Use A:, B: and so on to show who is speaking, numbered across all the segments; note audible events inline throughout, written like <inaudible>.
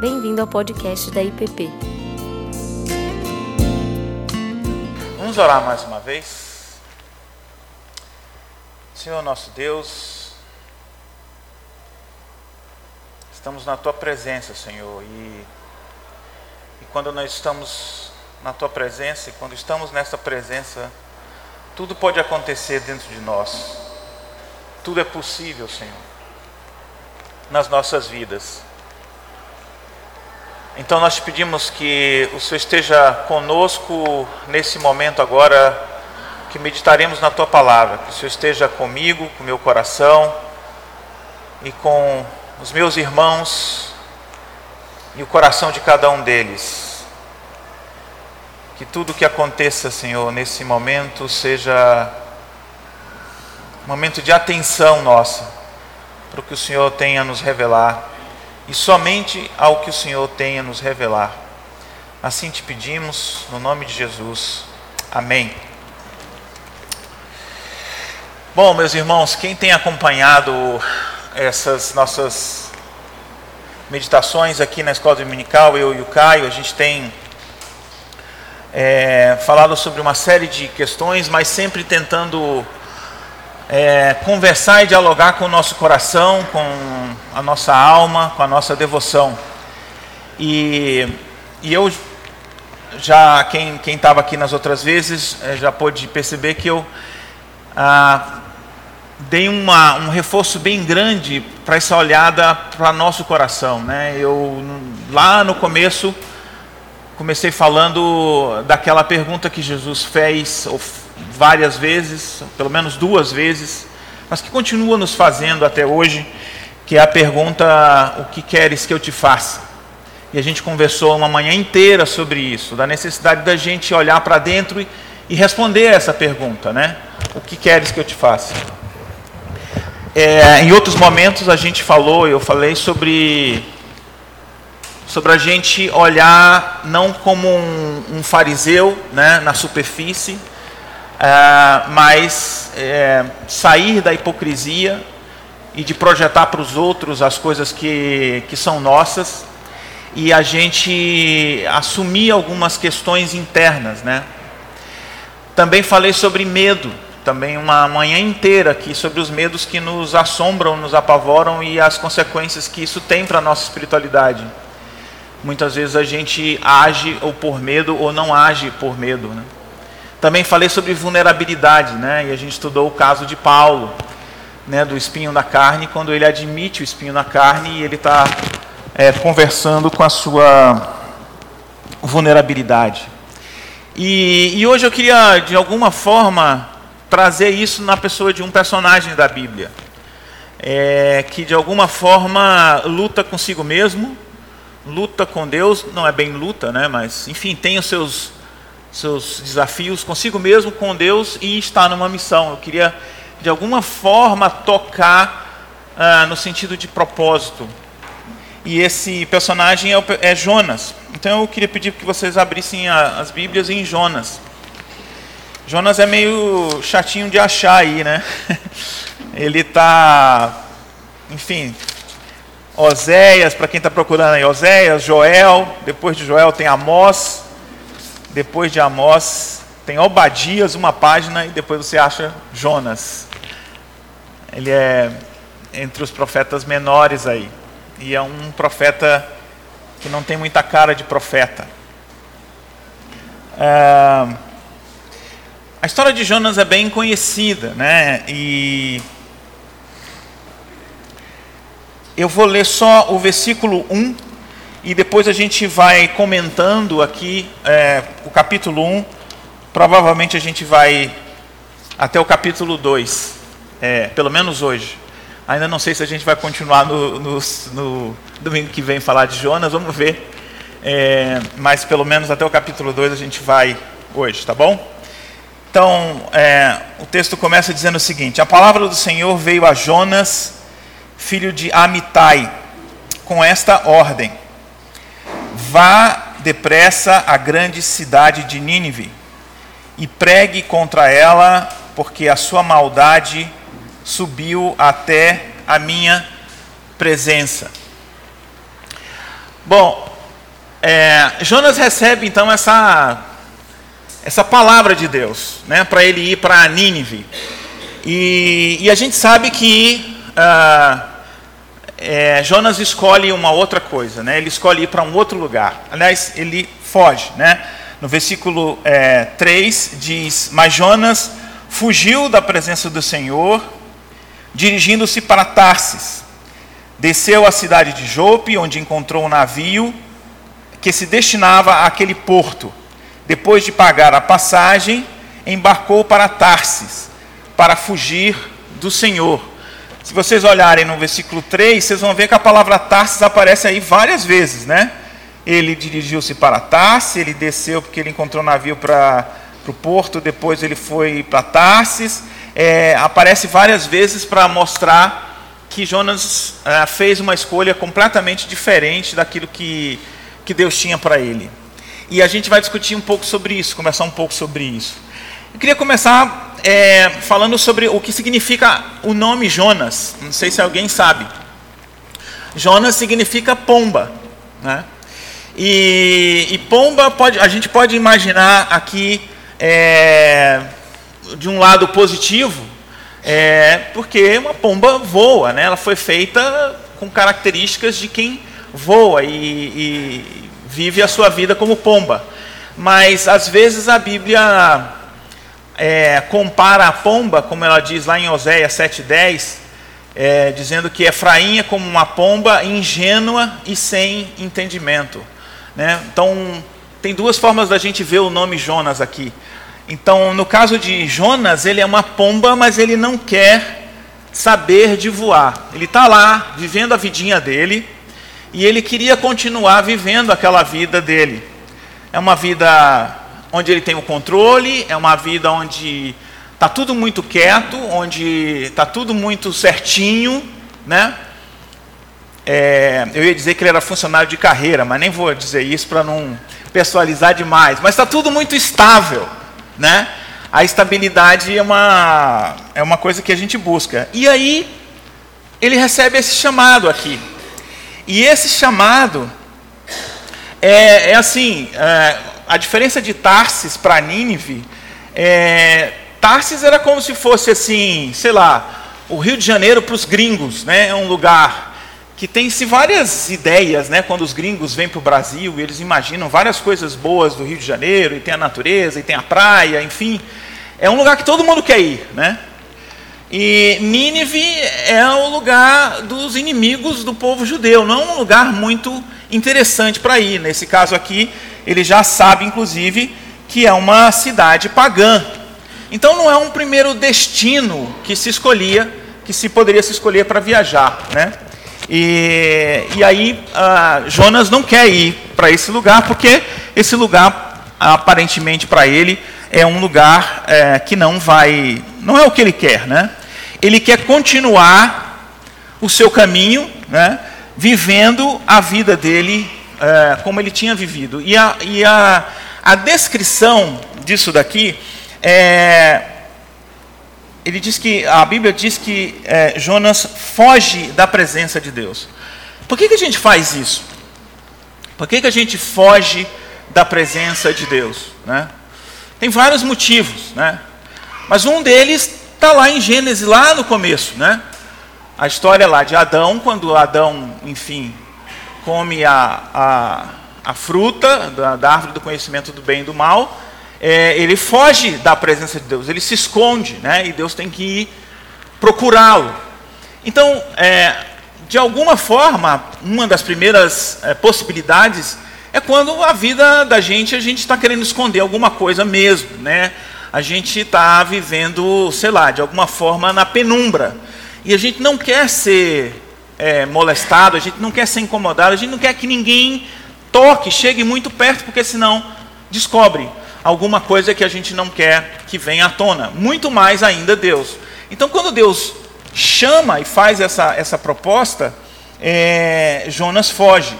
A: Bem-vindo ao podcast da IPP.
B: Vamos orar mais uma vez. Senhor nosso Deus, estamos na tua presença, Senhor, e, e quando nós estamos na tua presença, e quando estamos nessa presença, tudo pode acontecer dentro de nós. Tudo é possível, Senhor, nas nossas vidas. Então nós te pedimos que o Senhor esteja conosco nesse momento agora que meditaremos na tua palavra, que o Senhor esteja comigo, com meu coração e com os meus irmãos e o coração de cada um deles. Que tudo que aconteça, Senhor, nesse momento seja um momento de atenção nossa para o que o Senhor tenha a nos revelar e somente ao que o Senhor tenha nos revelar. Assim te pedimos, no nome de Jesus. Amém. Bom, meus irmãos, quem tem acompanhado essas nossas meditações aqui na escola dominical, eu e o Caio, a gente tem é, falado sobre uma série de questões, mas sempre tentando é, conversar e dialogar com o nosso coração, com a nossa alma, com a nossa devoção. E, e eu já, quem estava aqui nas outras vezes, é, já pôde perceber que eu ah, dei uma, um reforço bem grande para essa olhada para nosso coração. Né? Eu, lá no começo, comecei falando daquela pergunta que Jesus fez, várias vezes, pelo menos duas vezes, mas que continua nos fazendo até hoje, que é a pergunta: O que queres que eu te faça? E a gente conversou uma manhã inteira sobre isso, da necessidade da gente olhar para dentro e, e responder essa pergunta, né? O que queres que eu te faça? É, em outros momentos a gente falou, eu falei sobre sobre a gente olhar não como um, um fariseu, né, na superfície, uh, mas é, sair da hipocrisia e de projetar para os outros as coisas que, que são nossas e a gente assumir algumas questões internas, né? Também falei sobre medo, também uma manhã inteira aqui sobre os medos que nos assombram, nos apavoram e as consequências que isso tem para a nossa espiritualidade. Muitas vezes a gente age ou por medo ou não age por medo, né? Também falei sobre vulnerabilidade, né? E a gente estudou o caso de Paulo, né? Do espinho na carne, quando ele admite o espinho na carne e ele está é, conversando com a sua vulnerabilidade. E, e hoje eu queria, de alguma forma, trazer isso na pessoa de um personagem da Bíblia, é, que de alguma forma luta consigo mesmo, luta com Deus, não é bem luta, né? Mas enfim, tem os seus seus desafios consigo mesmo, com Deus e está numa missão. Eu queria, de alguma forma, tocar ah, no sentido de propósito. E esse personagem é, é, Jonas. Então eu queria pedir que vocês abrissem a, as Bíblias em Jonas. Jonas é meio chatinho de achar aí, né? <laughs> Ele está, enfim, Oséias, para quem está procurando aí, Oséias, Joel, depois de Joel tem Amós, depois de Amós, tem Obadias, uma página, e depois você acha Jonas. Ele é entre os profetas menores aí. E é um profeta que não tem muita cara de profeta. É... A história de Jonas é bem conhecida, né? E eu vou ler só o versículo 1 e depois a gente vai comentando aqui é, o capítulo 1. Provavelmente a gente vai até o capítulo 2, é, pelo menos hoje. Ainda não sei se a gente vai continuar no, no, no domingo que vem falar de Jonas, vamos ver. É, mas pelo menos até o capítulo 2 a gente vai hoje, tá bom? Então, é, o texto começa dizendo o seguinte: A palavra do Senhor veio a Jonas, filho de Amitai, com esta ordem Vá depressa à grande cidade de Nínive e pregue contra ela, porque a sua maldade subiu até a minha presença. Bom, é, Jonas recebe então essa, essa palavra de Deus, né, para ele ir para Nínive. E, e, a gente sabe que ah, é, Jonas escolhe uma outra coisa, né? ele escolhe ir para um outro lugar. Aliás, ele foge. Né? No versículo é, 3 diz: Mas Jonas fugiu da presença do Senhor, dirigindo-se para Tarsis. Desceu à cidade de Jope, onde encontrou um navio que se destinava àquele porto. Depois de pagar a passagem, embarcou para Tarsis, para fugir do Senhor. Se vocês olharem no versículo 3, vocês vão ver que a palavra Tarsis aparece aí várias vezes, né? Ele dirigiu-se para Tarsis, ele desceu porque ele encontrou um navio para o porto, depois ele foi para Tarsis. É, aparece várias vezes para mostrar que Jonas é, fez uma escolha completamente diferente daquilo que que Deus tinha para ele. E a gente vai discutir um pouco sobre isso, conversar um pouco sobre isso. Eu queria começar é, falando sobre o que significa o nome Jonas. Não sei se alguém sabe. Jonas significa pomba, né? E, e pomba pode, a gente pode imaginar aqui é, de um lado positivo, é, porque uma pomba voa, né? Ela foi feita com características de quem voa e, e vive a sua vida como pomba. Mas às vezes a Bíblia é, compara a pomba, como ela diz lá em Oséias 7,10, é, dizendo que Efraim é como uma pomba ingênua e sem entendimento. Né? Então, tem duas formas da gente ver o nome Jonas aqui. Então, no caso de Jonas, ele é uma pomba, mas ele não quer saber de voar. Ele está lá, vivendo a vidinha dele, e ele queria continuar vivendo aquela vida dele. É uma vida onde ele tem o controle, é uma vida onde está tudo muito quieto, onde está tudo muito certinho, né? É, eu ia dizer que ele era funcionário de carreira, mas nem vou dizer isso para não pessoalizar demais. Mas está tudo muito estável, né? A estabilidade é uma, é uma coisa que a gente busca. E aí, ele recebe esse chamado aqui. E esse chamado é, é assim: é, a diferença de Tarsis para Nínive, é, Tarsis era como se fosse assim, sei lá, o Rio de Janeiro para os gringos, né? É um lugar que tem-se várias ideias, né? Quando os gringos vêm para o Brasil, eles imaginam várias coisas boas do Rio de Janeiro, e tem a natureza, e tem a praia, enfim. É um lugar que todo mundo quer ir, né? E Nínive é o lugar dos inimigos do povo judeu, não é um lugar muito interessante para ir. Nesse caso aqui, ele já sabe, inclusive, que é uma cidade pagã. Então não é um primeiro destino que se escolhia, que se poderia se escolher para viajar, né? E, e aí uh, Jonas não quer ir para esse lugar porque esse lugar aparentemente para ele é um lugar é, que não vai, não é o que ele quer, né? ele quer continuar o seu caminho, né, vivendo a vida dele é, como ele tinha vivido. E a, e a, a descrição disso daqui é, ele diz que a Bíblia diz que é, Jonas foge da presença de Deus. Por que, que a gente faz isso? Por que, que a gente foge da presença de Deus? Né? Tem vários motivos, né? mas um deles Está lá em Gênesis, lá no começo, né? A história lá de Adão, quando Adão, enfim, come a, a, a fruta da, da, árvore do conhecimento do bem e do mal, é, ele foge da presença de Deus, ele se esconde, né? E Deus tem que ir procurá-lo. Então, é, de alguma forma, uma das primeiras é, possibilidades é quando a vida da gente, a gente está querendo esconder alguma coisa mesmo, né? a gente está vivendo, sei lá, de alguma forma na penumbra. E a gente não quer ser é, molestado, a gente não quer ser incomodado, a gente não quer que ninguém toque, chegue muito perto, porque senão descobre alguma coisa que a gente não quer que venha à tona. Muito mais ainda Deus. Então, quando Deus chama e faz essa, essa proposta, é, Jonas foge.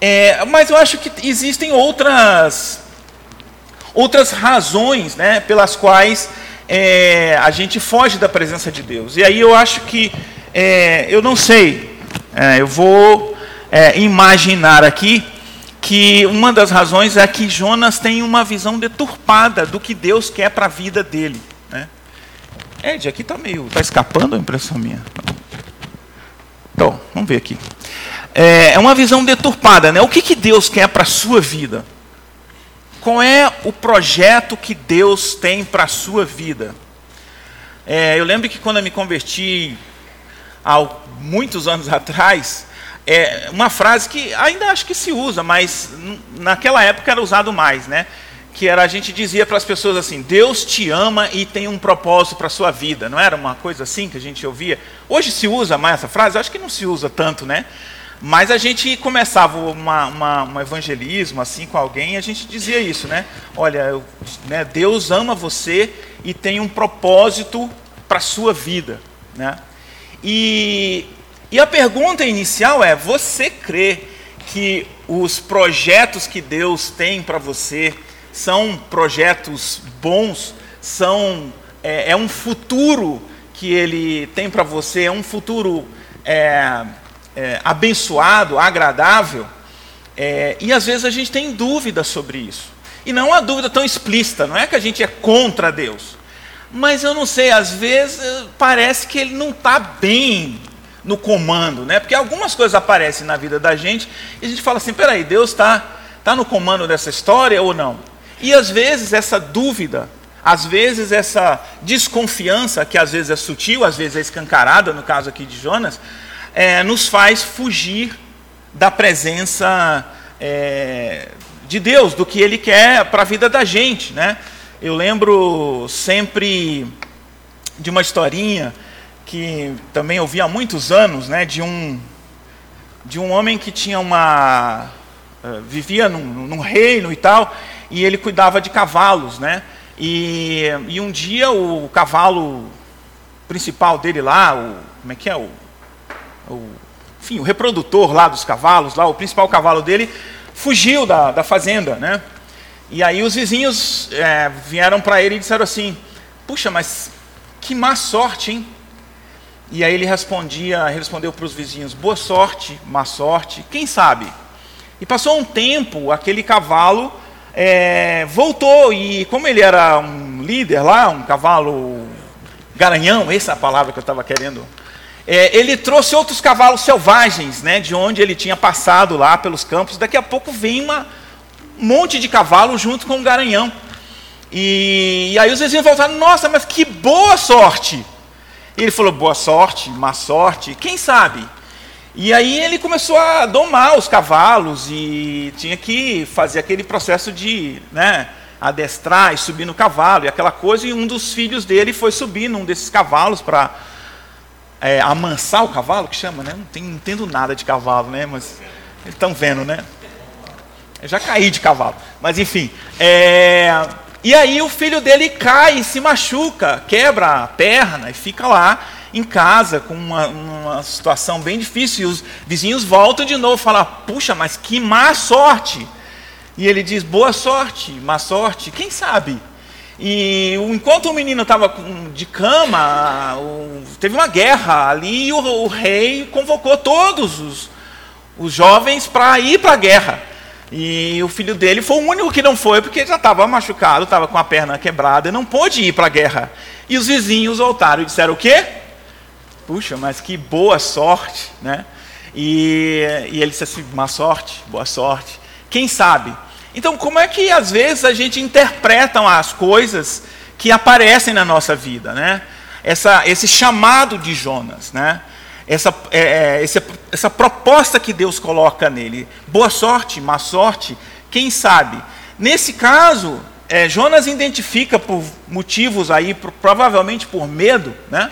B: É, mas eu acho que existem outras outras razões né, pelas quais é, a gente foge da presença de Deus. E aí eu acho que, é, eu não sei, é, eu vou é, imaginar aqui que uma das razões é que Jonas tem uma visão deturpada do que Deus quer para a vida dele. Né? Ed, aqui está meio. Está escapando a impressão minha? Então, vamos ver aqui. É, é uma visão deturpada, né? O que, que Deus quer para a sua vida? Qual é o projeto que Deus tem para a sua vida? É, eu lembro que quando eu me converti há muitos anos <laughs> atrás, é uma frase que ainda acho que se usa, mas naquela época era usado mais, né? Que era a gente dizia para as pessoas assim: Deus te ama e tem um propósito para a sua vida. Não era uma coisa assim que a gente ouvia? Hoje se usa mais essa frase? Acho que não se usa tanto, né? Mas a gente começava uma, uma, um evangelismo assim com alguém e a gente dizia isso, né? Olha, eu, né, Deus ama você e tem um propósito para a sua vida, né? E, e a pergunta inicial é: você crê que os projetos que Deus tem para você são projetos bons? São é, é um futuro que Ele tem para você? É um futuro é, é, abençoado, agradável, é, e às vezes a gente tem dúvida sobre isso. E não uma dúvida tão explícita, não é que a gente é contra Deus. Mas eu não sei, às vezes eh, parece que ele não está bem no comando, né? Porque algumas coisas aparecem na vida da gente e a gente fala assim: peraí, Deus está tá no comando dessa história ou não? E às vezes essa dúvida, às vezes essa desconfiança, que às vezes é sutil, às vezes é escancarada, no caso aqui de Jonas, é, nos faz fugir da presença é, de Deus, do que Ele quer para a vida da gente. Né? Eu lembro sempre de uma historinha que também ouvi há muitos anos, né, de um de um homem que tinha uma uh, vivia num, num, reino e tal, e ele cuidava de cavalos, né? E, e um dia o cavalo principal dele lá, o como é que é o o, enfim, o reprodutor lá dos cavalos, lá, o principal cavalo dele, fugiu da, da fazenda, né? E aí os vizinhos é, vieram para ele e disseram assim: Puxa, mas que má sorte, hein? E aí ele respondia, respondeu para os vizinhos: Boa sorte, má sorte, quem sabe? E passou um tempo, aquele cavalo é, voltou e como ele era um líder lá, um cavalo garanhão, essa é a palavra que eu estava querendo é, ele trouxe outros cavalos selvagens, né, de onde ele tinha passado lá pelos campos. Daqui a pouco vem uma, um monte de cavalo junto com o garanhão. E, e aí os vizinhos voltaram: Nossa, mas que boa sorte! E ele falou: Boa sorte, má sorte, quem sabe? E aí ele começou a domar os cavalos e tinha que fazer aquele processo de né, adestrar e subir no cavalo e aquela coisa. E um dos filhos dele foi subir num desses cavalos para é, amansar o cavalo, que chama, né? Não, tem, não entendo nada de cavalo, né? Mas eles estão vendo, né? Eu já caí de cavalo. Mas enfim. É, e aí o filho dele cai se machuca, quebra a perna e fica lá em casa com uma, uma situação bem difícil. E os vizinhos voltam de novo e falam: Puxa, mas que má sorte! E ele diz: Boa sorte, má sorte, quem sabe? E enquanto o menino estava de cama, teve uma guerra ali e o, rei convocou todos os, os jovens para ir para a guerra. E o filho dele foi o único que não foi, porque já estava machucado, estava com a perna quebrada e não pôde ir para a guerra. E os vizinhos voltaram e disseram: O quê? Puxa, mas que boa sorte, né? E, e ele disse assim: Má sorte, boa sorte. Quem sabe? Então, como é que às vezes a gente interpreta as coisas que aparecem na nossa vida, né? Essa, esse chamado de Jonas, né? Essa, é, é essa, essa proposta que Deus coloca nele. Boa sorte, má sorte, quem sabe? Nesse caso, é, Jonas identifica por motivos aí, por, provavelmente por medo, né?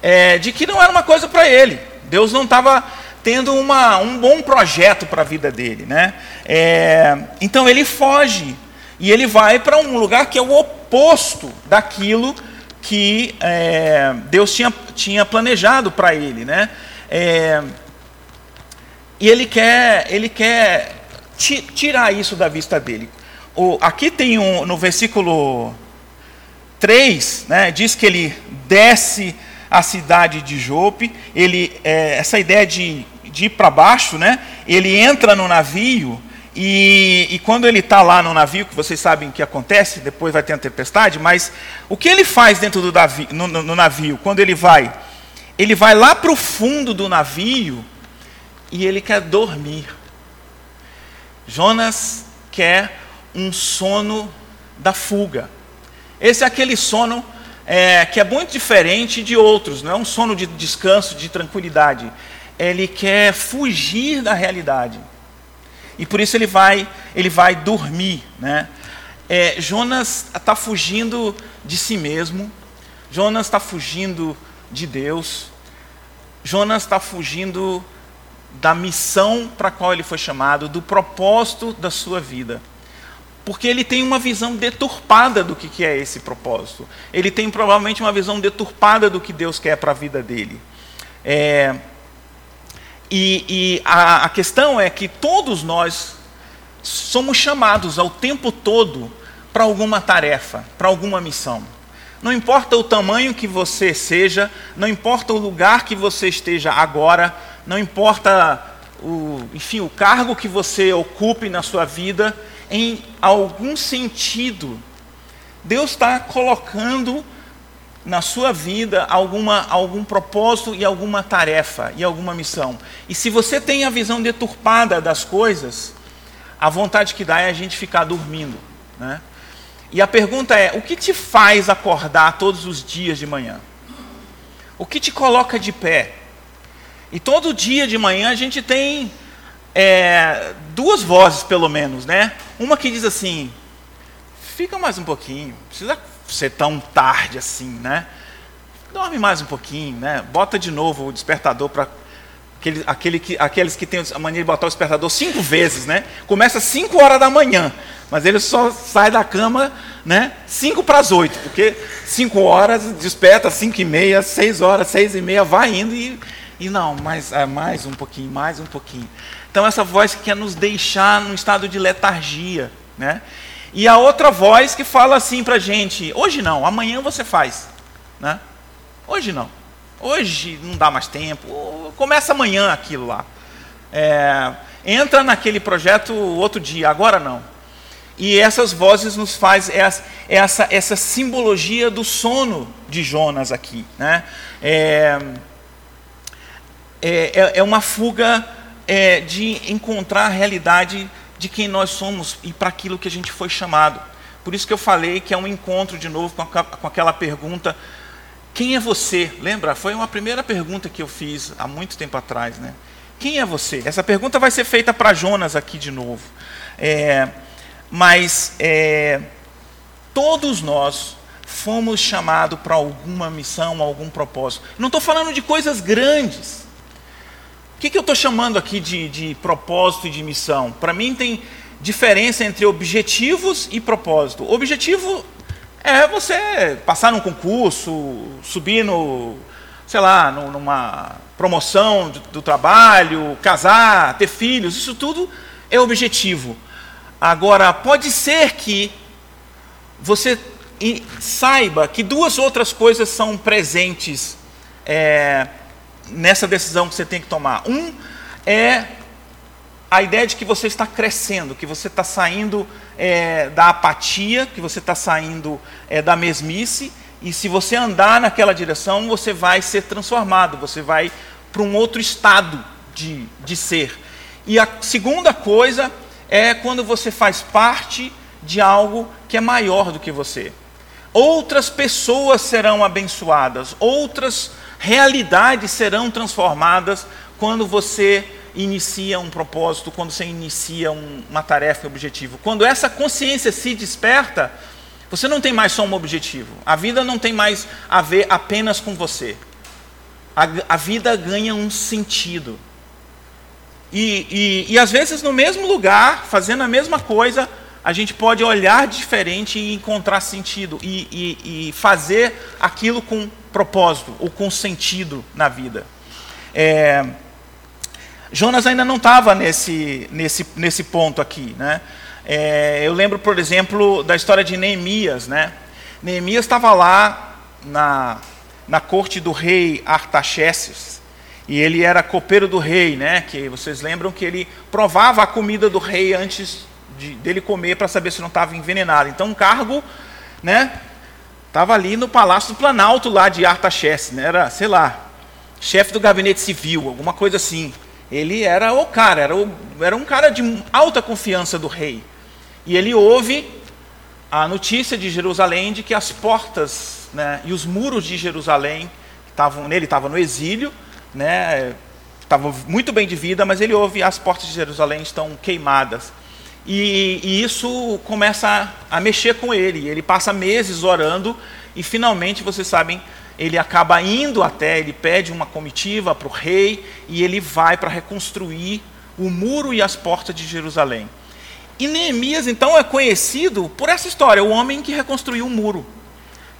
B: É, de que não era uma coisa para ele. Deus não estava tendo uma, um bom projeto para a vida dele. Né? É, então ele foge e ele vai para um lugar que é o oposto daquilo que é, Deus tinha, tinha planejado para ele. Né? É, e ele quer, ele quer tirar isso da vista dele. O, aqui tem um, no versículo 3, né, diz que ele desce a cidade de Jope. Ele, é, essa ideia de de ir para baixo, né? ele entra no navio e, e, quando ele está lá no navio, que vocês sabem o que acontece, depois vai ter a tempestade, mas o que ele faz dentro do navio, no, no navio quando ele vai? Ele vai lá para o fundo do navio e ele quer dormir. Jonas quer um sono da fuga. Esse é aquele sono é, que é muito diferente de outros, não é um sono de descanso, de tranquilidade. Ele quer fugir da realidade. E por isso ele vai, ele vai dormir. Né? É, Jonas está fugindo de si mesmo, Jonas está fugindo de Deus, Jonas está fugindo da missão para a qual ele foi chamado, do propósito da sua vida. Porque ele tem uma visão deturpada do que é esse propósito. Ele tem provavelmente uma visão deturpada do que Deus quer para a vida dele. É, e, e a, a questão é que todos nós somos chamados ao tempo todo para alguma tarefa, para alguma missão. Não importa o tamanho que você seja, não importa o lugar que você esteja agora, não importa o, enfim, o cargo que você ocupe na sua vida, em algum sentido, Deus está colocando na sua vida alguma, algum propósito e alguma tarefa e alguma missão. E se você tem a visão deturpada das coisas, a vontade que dá é a gente ficar dormindo. Né? E a pergunta é: o que te faz acordar todos os dias de manhã? O que te coloca de pé? E todo dia de manhã a gente tem é, duas vozes, pelo menos, né? Uma que diz assim: fica mais um pouquinho, precisa ser tão tarde assim, né? Dorme mais um pouquinho, né? Bota de novo o despertador para aquele, aquele que, aqueles que têm a mania de botar o despertador cinco vezes, né? Começa às cinco horas da manhã, mas ele só sai da cama, né? Cinco para as oito, porque cinco horas desperta, cinco e meia, seis horas, seis e meia, vai indo e, e não, mais, é, mais um pouquinho, mais um pouquinho. Então essa voz quer nos deixar num estado de letargia, né? E a outra voz que fala assim para a gente: hoje não, amanhã você faz. Né? Hoje não. Hoje não dá mais tempo. Começa amanhã aquilo lá. É, entra naquele projeto outro dia, agora não. E essas vozes nos faz essa, essa, essa simbologia do sono de Jonas aqui. Né? É, é, é uma fuga é, de encontrar a realidade de quem nós somos e para aquilo que a gente foi chamado. Por isso que eu falei que é um encontro de novo com, a, com aquela pergunta: quem é você? Lembra? Foi uma primeira pergunta que eu fiz há muito tempo atrás, né? Quem é você? Essa pergunta vai ser feita para Jonas aqui de novo. É, mas é, todos nós fomos chamados para alguma missão, algum propósito. Não estou falando de coisas grandes. O que, que eu estou chamando aqui de, de propósito e de missão? Para mim tem diferença entre objetivos e propósito. Objetivo é você passar num concurso, subir no, sei lá, numa promoção do trabalho, casar, ter filhos, isso tudo é objetivo. Agora, pode ser que você saiba que duas outras coisas são presentes é, nessa decisão que você tem que tomar. Um é a ideia de que você está crescendo, que você está saindo é, da apatia, que você está saindo é, da mesmice, e se você andar naquela direção, você vai ser transformado, você vai para um outro estado de, de ser. E a segunda coisa é quando você faz parte de algo que é maior do que você. Outras pessoas serão abençoadas, outras realidades serão transformadas quando você inicia um propósito, quando você inicia um, uma tarefa e objetivo. Quando essa consciência se desperta, você não tem mais só um objetivo. A vida não tem mais a ver apenas com você. A, a vida ganha um sentido. E, e, e às vezes no mesmo lugar, fazendo a mesma coisa, a gente pode olhar diferente e encontrar sentido e, e, e fazer aquilo com propósito ou com sentido na vida. É, Jonas ainda não estava nesse, nesse, nesse ponto aqui. Né? É, eu lembro, por exemplo, da história de Neemias. Né? Neemias estava lá na, na corte do rei Artaxerxes E ele era copeiro do rei, né? Que vocês lembram que ele provava a comida do rei antes de, dele comer para saber se não estava envenenado. Então, um cargo, né? Estava ali no Palácio do Planalto, lá de Artaxerxes, né? Era, sei lá, chefe do gabinete civil, alguma coisa assim. Ele era o cara, era, o, era um cara de alta confiança do rei. E ele ouve a notícia de Jerusalém de que as portas né, e os muros de Jerusalém, estavam, ele estava no exílio, né, estava muito bem de vida, mas ele ouve as portas de Jerusalém estão queimadas. E, e isso começa a, a mexer com ele. Ele passa meses orando e finalmente, vocês sabem, ele acaba indo até, ele pede uma comitiva para o rei e ele vai para reconstruir o muro e as portas de Jerusalém. E Neemias, então, é conhecido por essa história, o homem que reconstruiu o muro.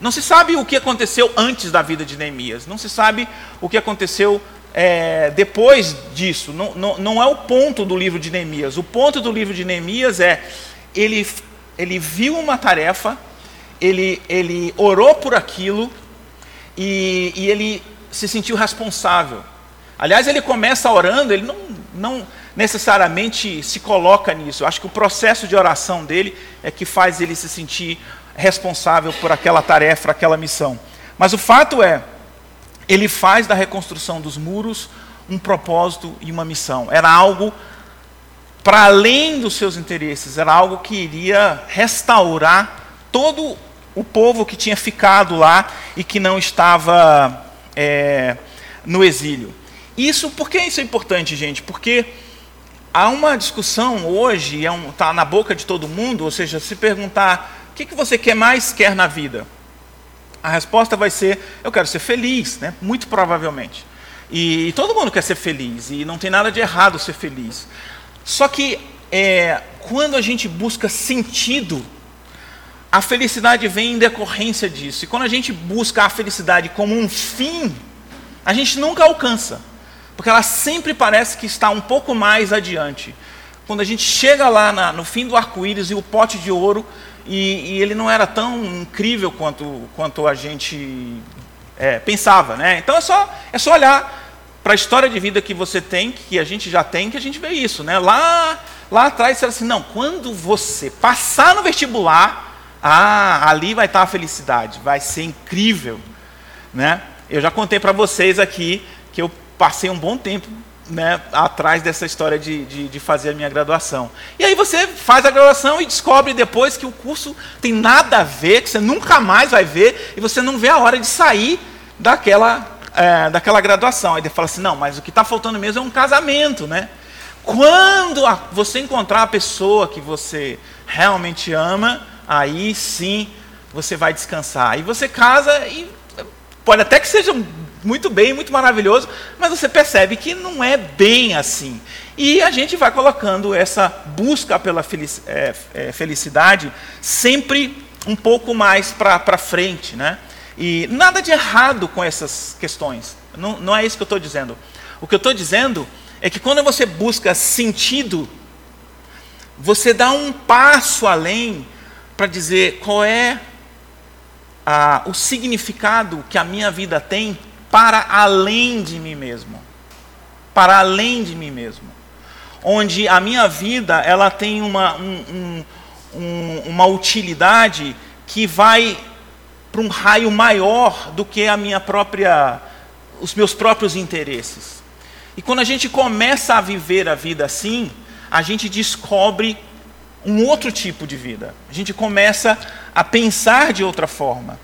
B: Não se sabe o que aconteceu antes da vida de Neemias, não se sabe o que aconteceu é, depois disso. Não, não, não é o ponto do livro de Neemias. O ponto do livro de Neemias é ele, ele viu uma tarefa, ele, ele orou por aquilo e, e ele se sentiu responsável. Aliás, ele começa orando, ele não, não necessariamente se coloca nisso. Eu acho que o processo de oração dele é que faz ele se sentir responsável por aquela tarefa, aquela missão. Mas o fato é, ele faz da reconstrução dos muros um propósito e uma missão. Era algo para além dos seus interesses, era algo que iria restaurar todo o povo que tinha ficado lá e que não estava é, no exílio. Isso, por que isso é importante, gente? Porque há uma discussão hoje, está é um, tá na boca de todo mundo, ou seja, se perguntar o que, que você quer mais quer na vida, a resposta vai ser: eu quero ser feliz, né? muito provavelmente. E, e todo mundo quer ser feliz, e não tem nada de errado ser feliz. Só que é, quando a gente busca sentido, a felicidade vem em decorrência disso. E quando a gente busca a felicidade como um fim, a gente nunca alcança porque ela sempre parece que está um pouco mais adiante. Quando a gente chega lá na, no fim do arco-íris e o pote de ouro, e, e, ele não era tão incrível quanto, quanto a gente é, pensava. Né? Então é só, é só olhar para a história de vida que você tem, que a gente já tem, que a gente vê isso. Né? Lá, lá atrás, era assim: não, quando você passar no vestibular, ah, ali vai estar a felicidade, vai ser incrível. Né? Eu já contei para vocês aqui que eu passei um bom tempo né, atrás dessa história de, de, de, fazer a minha graduação. E aí você faz a graduação e descobre depois que o curso tem nada a ver, que você nunca mais vai ver, e você não vê a hora de sair daquela, é, daquela graduação. Aí ele fala assim, não, mas o que está faltando mesmo é um casamento, né? Quando a, você encontrar a pessoa que você realmente ama, aí sim você vai descansar. Aí você casa e pode até que seja muito bem, muito maravilhoso, mas você percebe que não é bem assim. E a gente vai colocando essa busca pela é, é, felicidade sempre um pouco mais para frente. Né? E nada de errado com essas questões. Não, não é isso que eu estou dizendo. O que eu estou dizendo é que quando você busca sentido, você dá um passo além para dizer qual é a, o significado que a minha vida tem para além de mim mesmo. Para além de mim mesmo. Onde a minha vida ela tem uma, um, um, uma utilidade que vai para um raio maior do que a minha própria, os meus próprios interesses. E quando a gente começa a viver a vida assim, a gente descobre um outro tipo de vida. A gente começa a pensar de outra forma.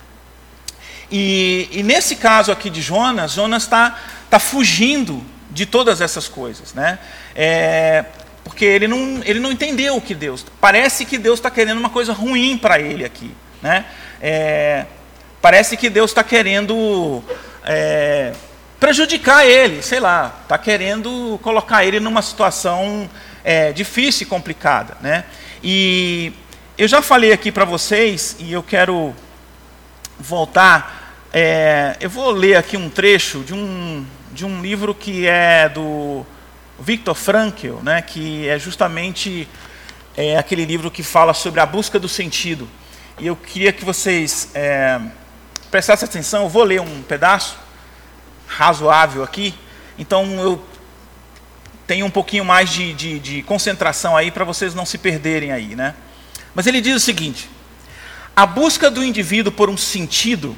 B: E, e nesse caso aqui de Jonas, Jonas está tá fugindo de todas essas coisas, né? É, porque ele não, ele não entendeu o que Deus. Parece que Deus está querendo uma coisa ruim para ele aqui, né? É, parece que Deus está querendo é, prejudicar ele, sei lá, está querendo colocar ele numa situação é, difícil e complicada, né? E eu já falei aqui para vocês e eu quero voltar. É, eu vou ler aqui um trecho de um, de um livro que é do Viktor Frankl, né, que é justamente é, aquele livro que fala sobre a busca do sentido. E eu queria que vocês é, prestassem atenção, eu vou ler um pedaço razoável aqui, então eu tenho um pouquinho mais de, de, de concentração aí para vocês não se perderem aí, né? Mas ele diz o seguinte: a busca do indivíduo por um sentido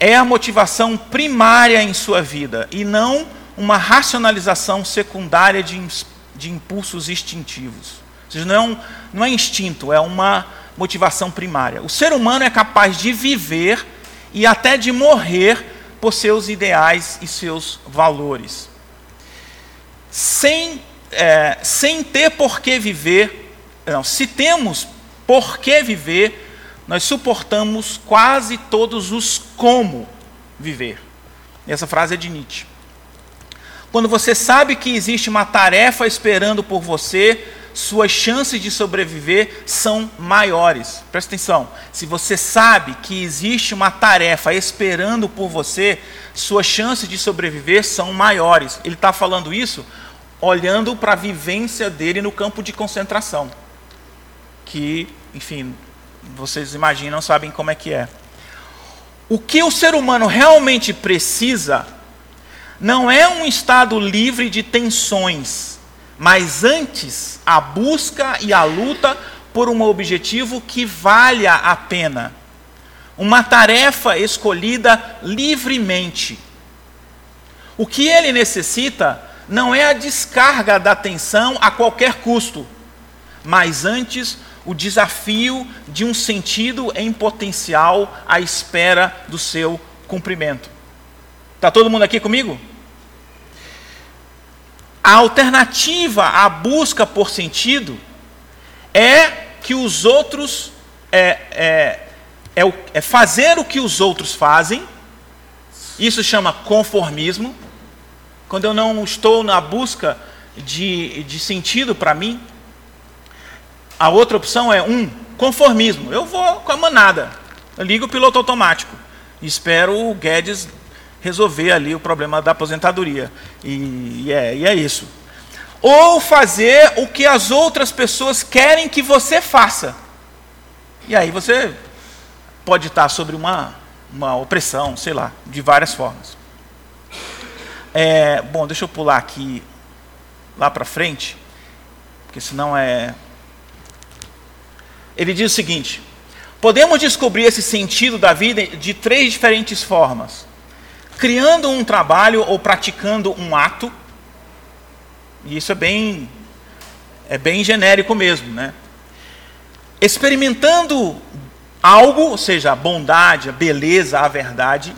B: é a motivação primária em sua vida e não uma racionalização secundária de, de impulsos instintivos. Ou seja, não é, não é instinto, é uma motivação primária. O ser humano é capaz de viver e até de morrer por seus ideais e seus valores. Sem, é, sem ter por que viver, não, se temos por que viver, nós suportamos quase todos os como viver. Essa frase é de Nietzsche. Quando você sabe que existe uma tarefa esperando por você, suas chances de sobreviver são maiores. Presta atenção. Se você sabe que existe uma tarefa esperando por você, suas chances de sobreviver são maiores. Ele está falando isso olhando para a vivência dele no campo de concentração. Que, enfim, vocês imaginam, sabem como é que é. O que o ser humano realmente precisa não é um estado livre de tensões, mas antes a busca e a luta por um objetivo que valha a pena. Uma tarefa escolhida livremente. O que ele necessita não é a descarga da tensão a qualquer custo, mas antes o desafio de um sentido em potencial à espera do seu cumprimento. Está todo mundo aqui comigo? A alternativa à busca por sentido é que os outros é, é, é, é fazer o que os outros fazem. Isso chama conformismo. Quando eu não estou na busca de, de sentido para mim, a outra opção é um conformismo. Eu vou com a manada. Ligo o piloto automático. Espero o Guedes resolver ali o problema da aposentadoria. E, e, é, e é isso. Ou fazer o que as outras pessoas querem que você faça. E aí você pode estar sobre uma, uma opressão, sei lá, de várias formas. É, bom, deixa eu pular aqui lá para frente, porque senão é ele diz o seguinte: podemos descobrir esse sentido da vida de três diferentes formas: criando um trabalho ou praticando um ato, e isso é bem é bem genérico mesmo, né? Experimentando algo, ou seja, a bondade, a beleza, a verdade,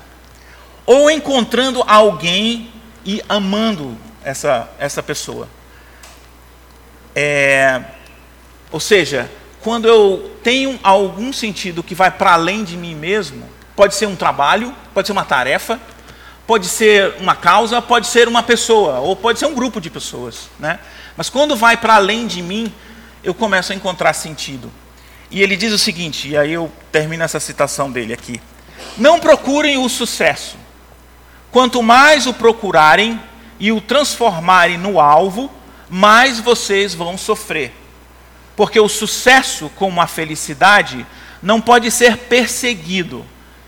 B: ou encontrando alguém e amando essa, essa pessoa. É, ou seja, quando eu tenho algum sentido que vai para além de mim mesmo, pode ser um trabalho, pode ser uma tarefa, pode ser uma causa, pode ser uma pessoa, ou pode ser um grupo de pessoas. Né? Mas quando vai para além de mim, eu começo a encontrar sentido. E ele diz o seguinte, e aí eu termino essa citação dele aqui: Não procurem o sucesso. Quanto mais o procurarem e o transformarem no alvo, mais vocês vão sofrer. Porque o sucesso, como a felicidade, não pode ser perseguido,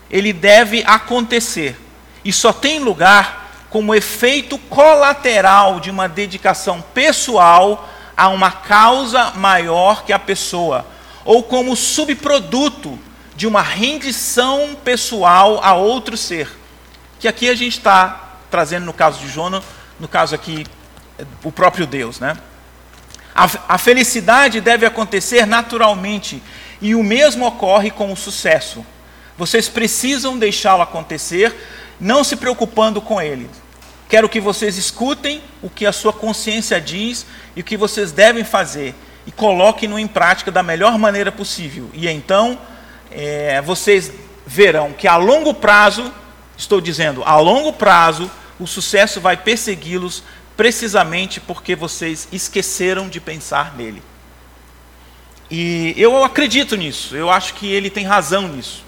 B: ele deve acontecer. E só tem lugar como efeito colateral de uma dedicação pessoal a uma causa maior que a pessoa, ou como subproduto de uma rendição pessoal a outro ser. Que aqui a gente está trazendo no caso de Jonas, no caso aqui, o próprio Deus, né? A, a felicidade deve acontecer naturalmente, e o mesmo ocorre com o sucesso. Vocês precisam deixá-lo acontecer, não se preocupando com ele. Quero que vocês escutem o que a sua consciência diz e o que vocês devem fazer, e coloquem-no em prática da melhor maneira possível. E então é, vocês verão que a longo prazo, estou dizendo, a longo prazo, o sucesso vai persegui-los precisamente porque vocês esqueceram de pensar nele. E eu acredito nisso, eu acho que ele tem razão nisso.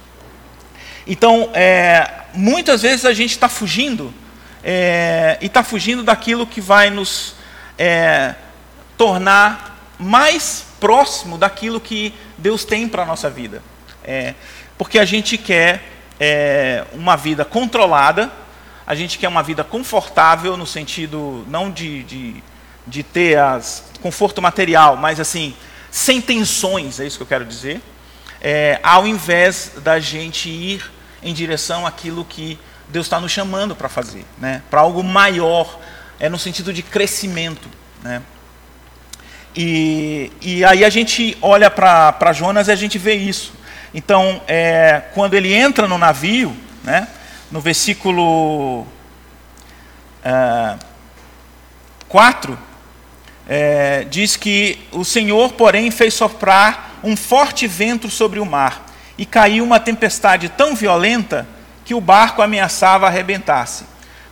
B: Então, é, muitas vezes a gente está fugindo, é, e está fugindo daquilo que vai nos é, tornar mais próximo daquilo que Deus tem para a nossa vida. É, porque a gente quer é, uma vida controlada, a gente quer uma vida confortável, no sentido não de, de, de ter as, conforto material, mas assim, sem tensões, é isso que eu quero dizer, é, ao invés da gente ir em direção àquilo que Deus está nos chamando para fazer, né? para algo maior, é no sentido de crescimento. Né? E, e aí a gente olha para Jonas e a gente vê isso. Então, é, quando ele entra no navio, né, no versículo é, 4, é, diz que o Senhor, porém, fez soprar um forte vento sobre o mar, e caiu uma tempestade tão violenta que o barco ameaçava arrebentar-se.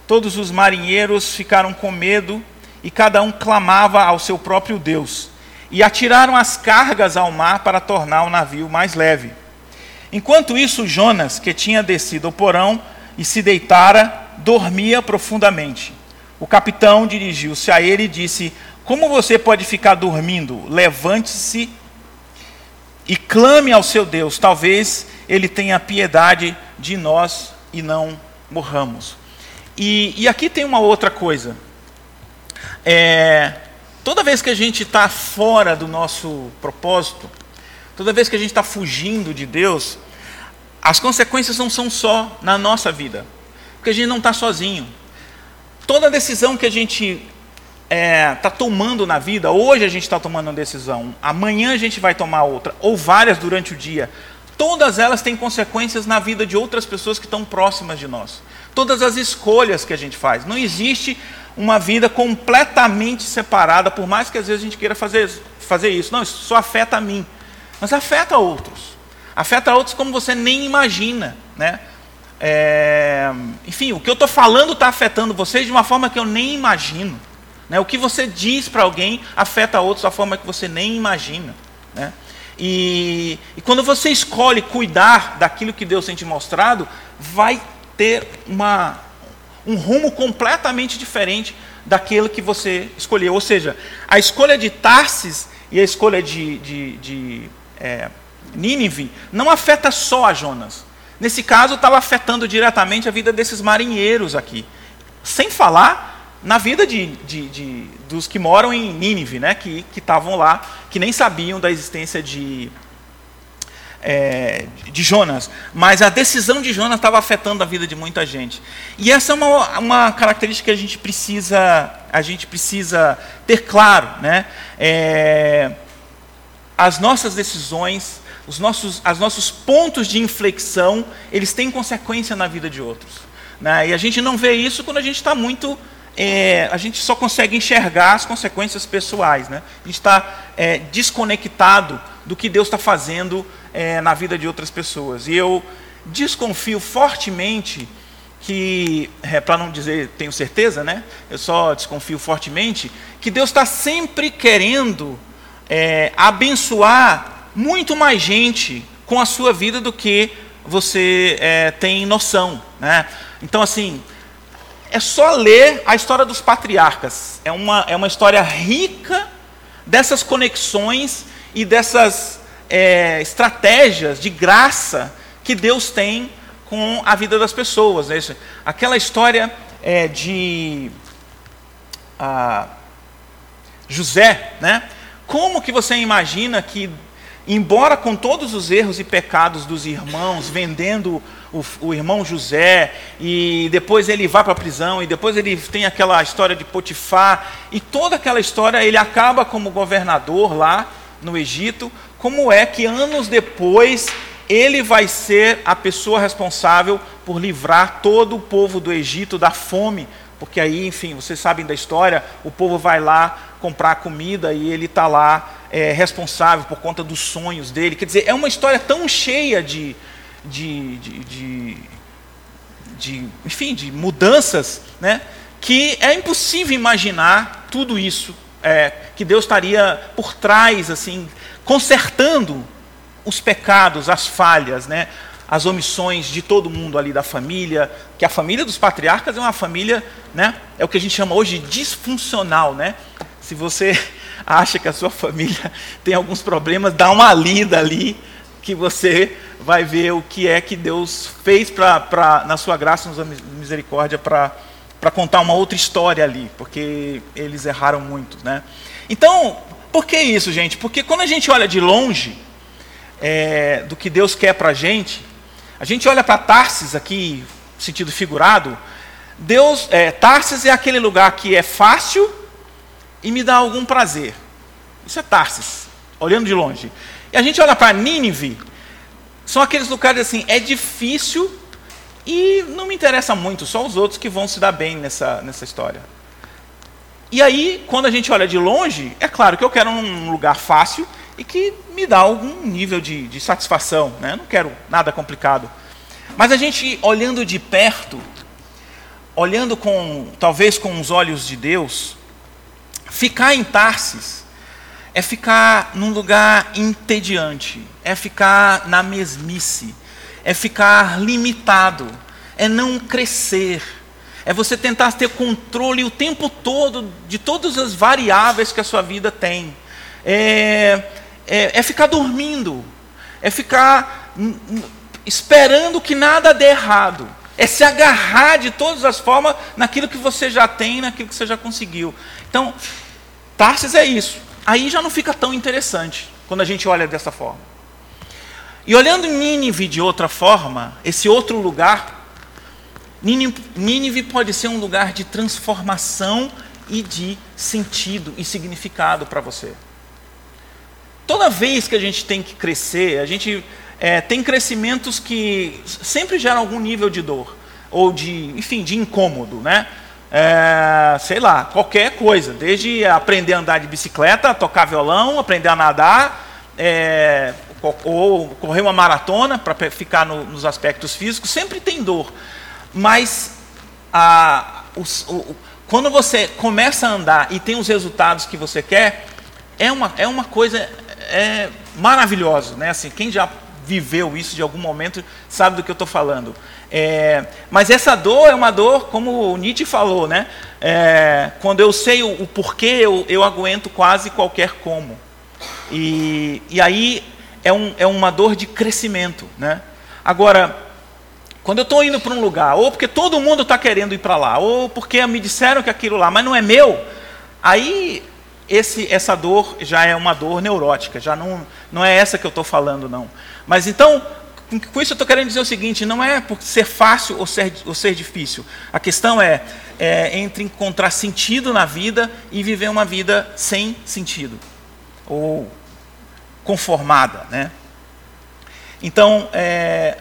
B: Todos os marinheiros ficaram com medo e cada um clamava ao seu próprio Deus. E atiraram as cargas ao mar para tornar o navio mais leve. Enquanto isso, Jonas, que tinha descido ao porão e se deitara, dormia profundamente. O capitão dirigiu-se a ele e disse: Como você pode ficar dormindo? Levante-se e clame ao seu Deus. Talvez ele tenha piedade de nós e não morramos. E, e aqui tem uma outra coisa. É, toda vez que a gente está fora do nosso propósito, toda vez que a gente está fugindo de Deus, as consequências não são só na nossa vida, porque a gente não está sozinho. Toda decisão que a gente está é, tá tomando na vida, hoje a gente está tomando uma decisão, amanhã a gente vai tomar outra, ou várias durante o dia, todas elas têm consequências na vida de outras pessoas que estão próximas de nós. Todas as escolhas que a gente faz. Não existe uma vida completamente separada, por mais que às vezes a gente queira fazer, fazer isso. Não, isso só afeta a mim. Mas afeta outros. Afeta outros como você nem imagina. Né? É, enfim, o que eu estou falando está afetando vocês de uma forma que eu nem imagino. Né? O que você diz para alguém afeta outros da forma que você nem imagina. Né? E, e, quando você escolhe cuidar daquilo que Deus tem te mostrado, vai ter uma, um rumo completamente diferente daquele que você escolheu. Ou seja, a escolha de Tarsis e a escolha de, de, de é, Nínive não afeta só a Jonas. Nesse caso, estava afetando diretamente a vida desses marinheiros aqui. Sem falar na vida de, de, de dos que moram em Nínive, né, que estavam lá, que nem sabiam da existência de, é, de Jonas, mas a decisão de Jonas estava afetando a vida de muita gente. E essa é uma, uma característica que a gente precisa, a gente precisa ter claro. Né? É, as nossas decisões, os nossos, os nossos pontos de inflexão, eles têm consequência na vida de outros. Né? E a gente não vê isso quando a gente está muito é, a gente só consegue enxergar as consequências pessoais. Né? A gente está é, desconectado do que Deus está fazendo é, na vida de outras pessoas. E eu desconfio fortemente que, é, para não dizer tenho certeza, né? Eu só desconfio fortemente que Deus está sempre querendo é, abençoar muito mais gente com a sua vida do que você é, tem noção, né? Então assim é só ler a história dos patriarcas. É uma, é uma história rica dessas conexões e dessas é, estratégias de graça que Deus tem com a vida das pessoas. Né? Aquela história é, de ah, José, né? como que você imagina que, embora com todos os erros e pecados dos irmãos, vendendo o, o irmão José, e depois ele vai para a prisão, e depois ele tem aquela história de Potifar, e toda aquela história ele acaba como governador lá no Egito, como é que anos depois ele vai ser a pessoa responsável por livrar todo o povo do Egito da fome, porque aí, enfim, vocês sabem da história, o povo vai lá comprar comida e ele está lá é, responsável por conta dos sonhos dele. Quer dizer, é uma história tão cheia de, de, de, de, de enfim, de mudanças, né, que é impossível imaginar tudo isso é, que Deus estaria por trás, assim, consertando os pecados, as falhas, né? As omissões de todo mundo ali da família, que a família dos patriarcas é uma família, né? é o que a gente chama hoje de disfuncional. Né? Se você <laughs> acha que a sua família <laughs> tem alguns problemas, dá uma lida ali, que você vai ver o que é que Deus fez pra, pra, na sua graça, na sua misericórdia, para contar uma outra história ali, porque eles erraram muito. Né? Então, por que isso, gente? Porque quando a gente olha de longe é, do que Deus quer para a gente, a gente olha para Tarsis aqui, sentido figurado, Deus, é, Tarsis é aquele lugar que é fácil e me dá algum prazer. Isso é Tarsis, olhando de longe. E a gente olha para Nínive, são aqueles lugares assim, é difícil e não me interessa muito, só os outros que vão se dar bem nessa, nessa história. E aí, quando a gente olha de longe, é claro que eu quero um lugar fácil e que me dá algum nível de, de satisfação, né? Eu não quero nada complicado. Mas a gente olhando de perto, olhando com talvez com os olhos de Deus, ficar em Tarsis é ficar num lugar entediante, é ficar na mesmice, é ficar limitado, é não crescer, é você tentar ter controle o tempo todo de todas as variáveis que a sua vida tem, é, é, é ficar dormindo, é ficar esperando que nada dê errado, é se agarrar de todas as formas naquilo que você já tem, naquilo que você já conseguiu. Então, Tarsis é isso. Aí já não fica tão interessante quando a gente olha dessa forma. E olhando Nínive de outra forma, esse outro lugar, Nínive pode ser um lugar de transformação e de sentido e significado para você. Toda vez que a gente tem que crescer, a gente é, tem crescimentos que sempre geram algum nível de dor ou de, enfim, de incômodo, né? É, sei lá, qualquer coisa, desde aprender a andar de bicicleta, tocar violão, aprender a nadar, é, ou correr uma maratona para ficar no, nos aspectos físicos, sempre tem dor. Mas a, o, quando você começa a andar e tem os resultados que você quer, é uma, é uma coisa é, maravilhosa. Né? Assim, quem já viveu isso de algum momento sabe do que eu estou falando. É, mas essa dor é uma dor, como Nietzsche falou, né? É, quando eu sei o, o porquê, eu, eu, aguento quase qualquer como. E, e aí é, um, é uma dor de crescimento. Né? Agora, quando eu estou indo para um lugar, ou porque todo mundo está querendo ir para lá, ou porque me disseram que aquilo lá, mas não é meu, aí esse, essa dor já é uma dor neurótica, já não, não é essa que eu estou falando, não. Mas então, com isso eu estou querendo dizer o seguinte: não é por ser fácil ou ser, ou ser difícil. A questão é, é entre encontrar sentido na vida e viver uma vida sem sentido, ou conformada. Né? Então, é,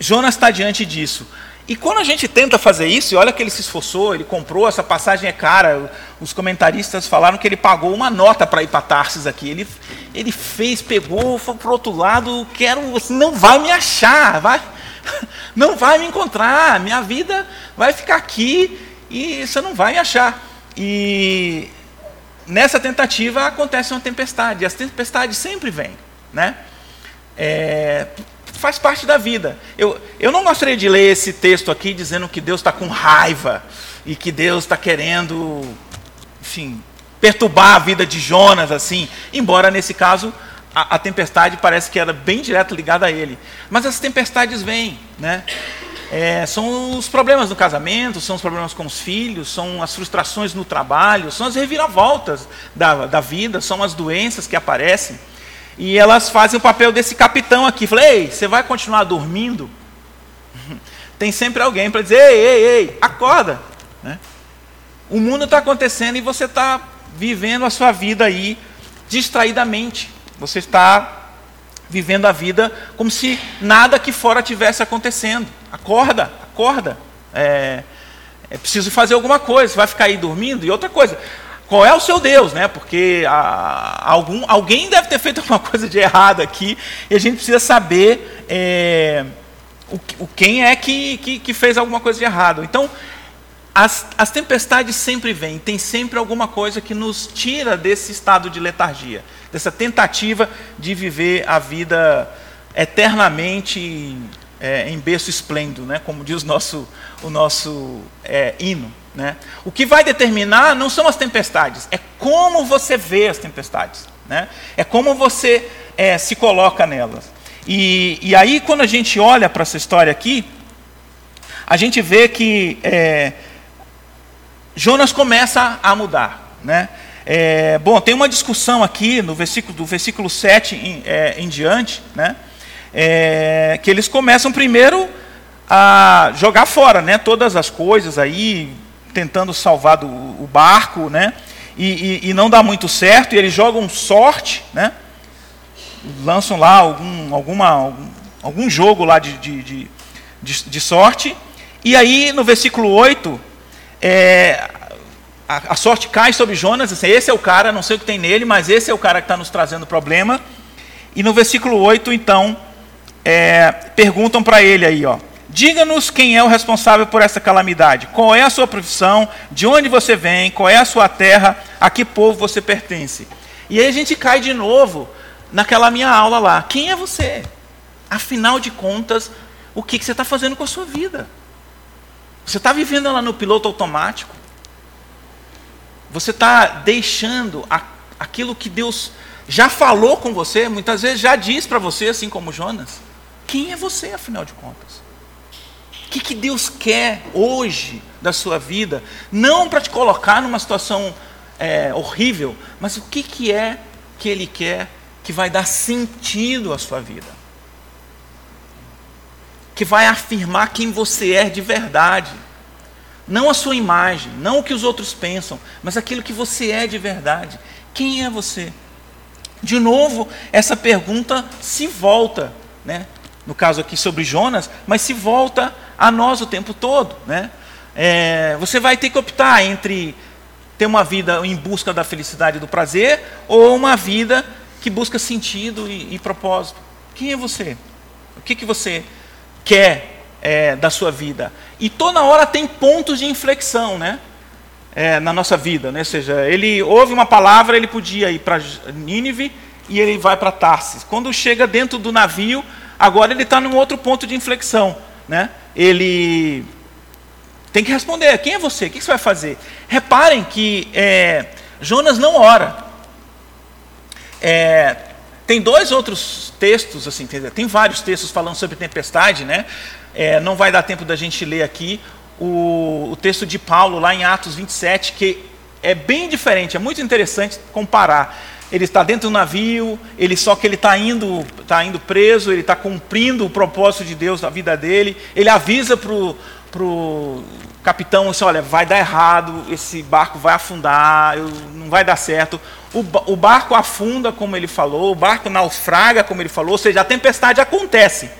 B: Jonas está diante disso. E quando a gente tenta fazer isso, e olha que ele se esforçou, ele comprou, essa passagem é cara, os comentaristas falaram que ele pagou uma nota para ir para Tarsis aqui. Ele, ele fez, pegou, foi para outro lado, quero, você não vai me achar, vai, <laughs> não vai me encontrar, minha vida vai ficar aqui e você não vai me achar. E nessa tentativa acontece uma tempestade, as tempestades sempre vêm, né? É, faz parte da vida. Eu, eu não gostaria de ler esse texto aqui dizendo que Deus está com raiva e que Deus está querendo, enfim, perturbar a vida de Jonas, assim, embora nesse caso a, a, tempestade parece que era bem direto ligada a ele. Mas as tempestades vêm, né? É, são os problemas no casamento, são os problemas com os filhos, são as frustrações no trabalho, são as reviravoltas da, da vida, são as doenças que aparecem. E elas fazem o papel desse capitão aqui. Falei, ei, você vai continuar dormindo? <laughs> Tem sempre alguém para dizer, ei, ei, ei, acorda. Né? O mundo está acontecendo e você está vivendo a sua vida aí distraidamente. Você está vivendo a vida como se nada aqui fora tivesse acontecendo. Acorda, acorda. É, é preciso fazer alguma coisa. Vai ficar aí dormindo? E outra coisa, qual é o seu Deus, né? Porque a, algum, alguém deve ter feito <laughs> alguma coisa de errado aqui e a gente precisa saber é, o, o, quem é que, que, que, fez alguma coisa de errado. Então, as, as tempestades sempre vêm, tem sempre alguma coisa que nos tira desse estado de letargia, dessa tentativa de viver a vida eternamente é, em berço esplêndido, né? como diz o nosso, o nosso é, hino. Né? O que vai determinar não são as tempestades, é como você vê as tempestades. Né? É como você é, se coloca nelas. E, e aí, quando a gente olha para essa história aqui, a gente vê que é, Jonas começa a mudar. Né? É, bom, tem uma discussão aqui no versículo, do versículo 7 em, é, em diante, né? É, que eles começam primeiro a jogar fora né, todas as coisas aí, tentando salvar do, o barco, né? E, e, e, não dá muito certo, e eles jogam sorte, né? Lançam lá algum, alguma, algum, algum jogo lá de, de, de, de, sorte. E aí, no versículo 8, é, a, a, sorte cai sobre Jonas, assim, esse é o cara, não sei o que tem nele, mas esse é o cara que está nos trazendo problema. E no versículo 8, então, é, perguntam para ele aí, ó. Diga-nos quem é o responsável por essa calamidade. Qual é a sua profissão? De onde você vem? Qual é a sua terra? A que povo você pertence? E aí a gente cai de novo naquela minha aula lá. Quem é você? Afinal de contas, o que, você está fazendo com a sua vida? Você está vivendo lá no piloto automático? Você está deixando a, aquilo que Deus já falou com você, muitas vezes já diz para você, assim como Jonas? Quem é você, afinal de contas? Que, que Deus quer hoje da sua vida? Não para te colocar numa situação é, horrível, mas o que, que é que Ele quer que vai dar sentido à sua vida? Que vai afirmar quem você é de verdade. Não a sua imagem, não o que os outros pensam, mas aquilo que você é de verdade. Quem é você? De novo, essa pergunta se volta, né? No caso aqui sobre Jonas, mas se volta a nós o tempo todo. Né? É, você vai ter que optar entre ter uma vida em busca da felicidade e do prazer ou uma vida que busca sentido e, e propósito. Quem é você? O que, que você quer é, da sua vida? E toda hora tem pontos de inflexão, né? É, na nossa vida, né? Ou seja, ele ouve uma palavra, ele podia ir para Nínive e ele vai para Tarsis. Quando chega dentro do navio, Agora ele está num outro ponto de inflexão. Né? Ele tem que responder: quem é você? O que você vai fazer? Reparem que é, Jonas não ora. É, tem dois outros textos, assim, tem vários textos falando sobre tempestade, né? É, não vai dar tempo da gente ler aqui o, o texto de Paulo lá em Atos 27, que é bem diferente, é muito interessante comparar ele está dentro do navio, ele só que ele está indo, tá indo preso, ele está cumprindo o propósito de Deus na vida dele. Ele avisa para o capitão assim, olha, vai dar errado, esse barco vai afundar, eu, não vai dar certo. O, o barco afunda, como ele falou, o barco naufraga, como ele falou, ou seja, a tempestade acontece.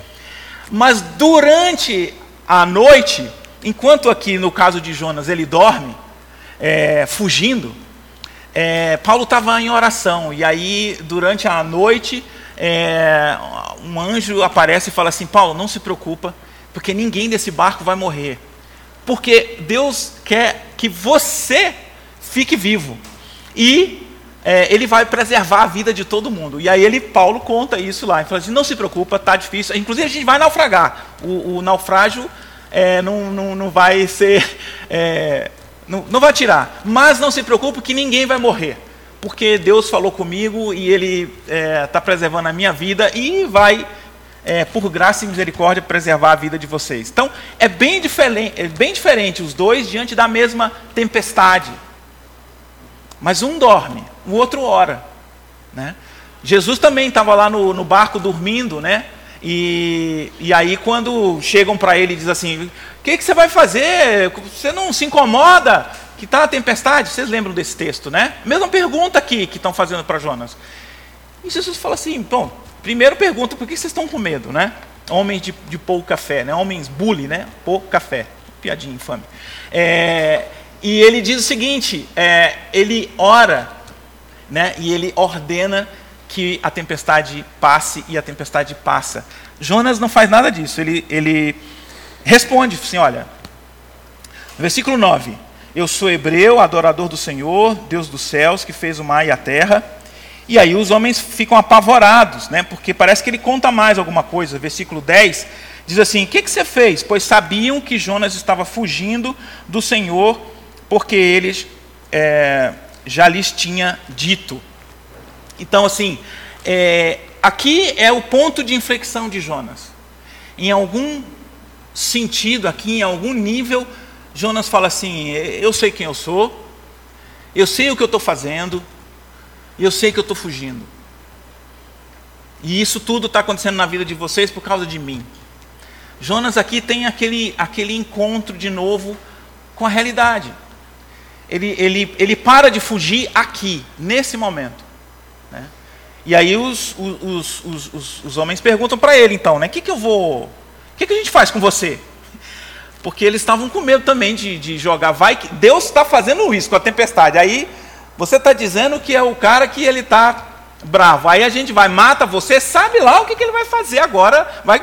B: Mas durante a noite, enquanto aqui no caso de Jonas ele dorme, é, fugindo, é, Paulo estava em oração, e aí, durante a noite, é, um anjo aparece e fala assim: Paulo, não se preocupa, porque ninguém desse barco vai morrer. Porque Deus quer que você fique vivo. E é, ele vai preservar a vida de todo mundo. E aí ele, Paulo conta isso lá. Ele fala assim, não se preocupa, tá difícil. Inclusive a gente vai naufragar. O, o naufrágio é, não, não, não vai ser <laughs> é, não, não vai tirar. Mas não se preocupe que ninguém vai morrer. Porque Deus falou comigo e Ele está é, tá preservando a minha vida e vai, é, por graça e misericórdia, preservar a vida de vocês. Então, é bem, diferente, é bem diferente os dois diante da mesma tempestade. Mas um dorme, o outro ora. Né? Jesus também estava lá no, no barco dormindo, né? E, e aí, quando chegam para ele e dizem assim: O que, que você vai fazer? Você não se incomoda que está a tempestade? Vocês lembram desse texto, né? Mesma pergunta aqui que estão fazendo para Jonas. E Jesus fala assim: Bom, primeiro pergunta: por que vocês estão com medo, né? Homens de, de pouco café, né? Homens bully, né? Pouco café. Piadinha infame. É, e ele diz o seguinte: é, ele ora, né? E ele ordena que a tempestade passe e a tempestade passa. Jonas não faz nada disso. Ele, ele responde assim: olha, versículo 9: Eu sou hebreu, adorador do Senhor, Deus dos céus, que fez o mar e a terra. E aí os homens ficam apavorados, né? Porque parece que ele conta mais alguma coisa. Versículo 10 diz assim: O que, que você fez? Pois sabiam que Jonas estava fugindo do Senhor, porque eles é, já lhes tinha dito. Então, assim, é, aqui é o ponto de inflexão de Jonas. Em algum sentido, aqui em algum nível, Jonas fala assim: Eu sei quem eu sou, eu sei o que eu estou fazendo, eu sei que eu estou fugindo. E isso tudo está acontecendo na vida de vocês por causa de mim. Jonas aqui tem aquele, aquele encontro de novo com a realidade. Ele, ele, ele para de fugir aqui, nesse momento. E aí os, os, os, os, os homens perguntam para ele, então, né? O que, que eu vou. O que, que a gente faz com você? Porque eles estavam com medo também de, de jogar. Vai que Deus está fazendo isso com a tempestade. Aí você está dizendo que é o cara que ele está bravo. Aí a gente vai, mata você, sabe lá o que, que ele vai fazer agora, vai,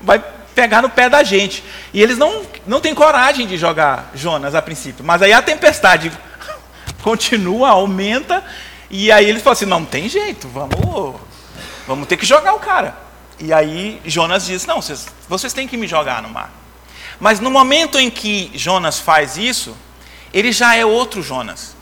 B: vai pegar no pé da gente. E eles não, não têm coragem de jogar Jonas a princípio. Mas aí a tempestade <laughs> continua, aumenta, e aí eles falam assim: não tem jeito, vamos, vamos ter que jogar o cara. E aí Jonas diz: não, vocês, vocês têm que me jogar no mar. Mas no momento em que Jonas faz isso, ele já é outro Jonas.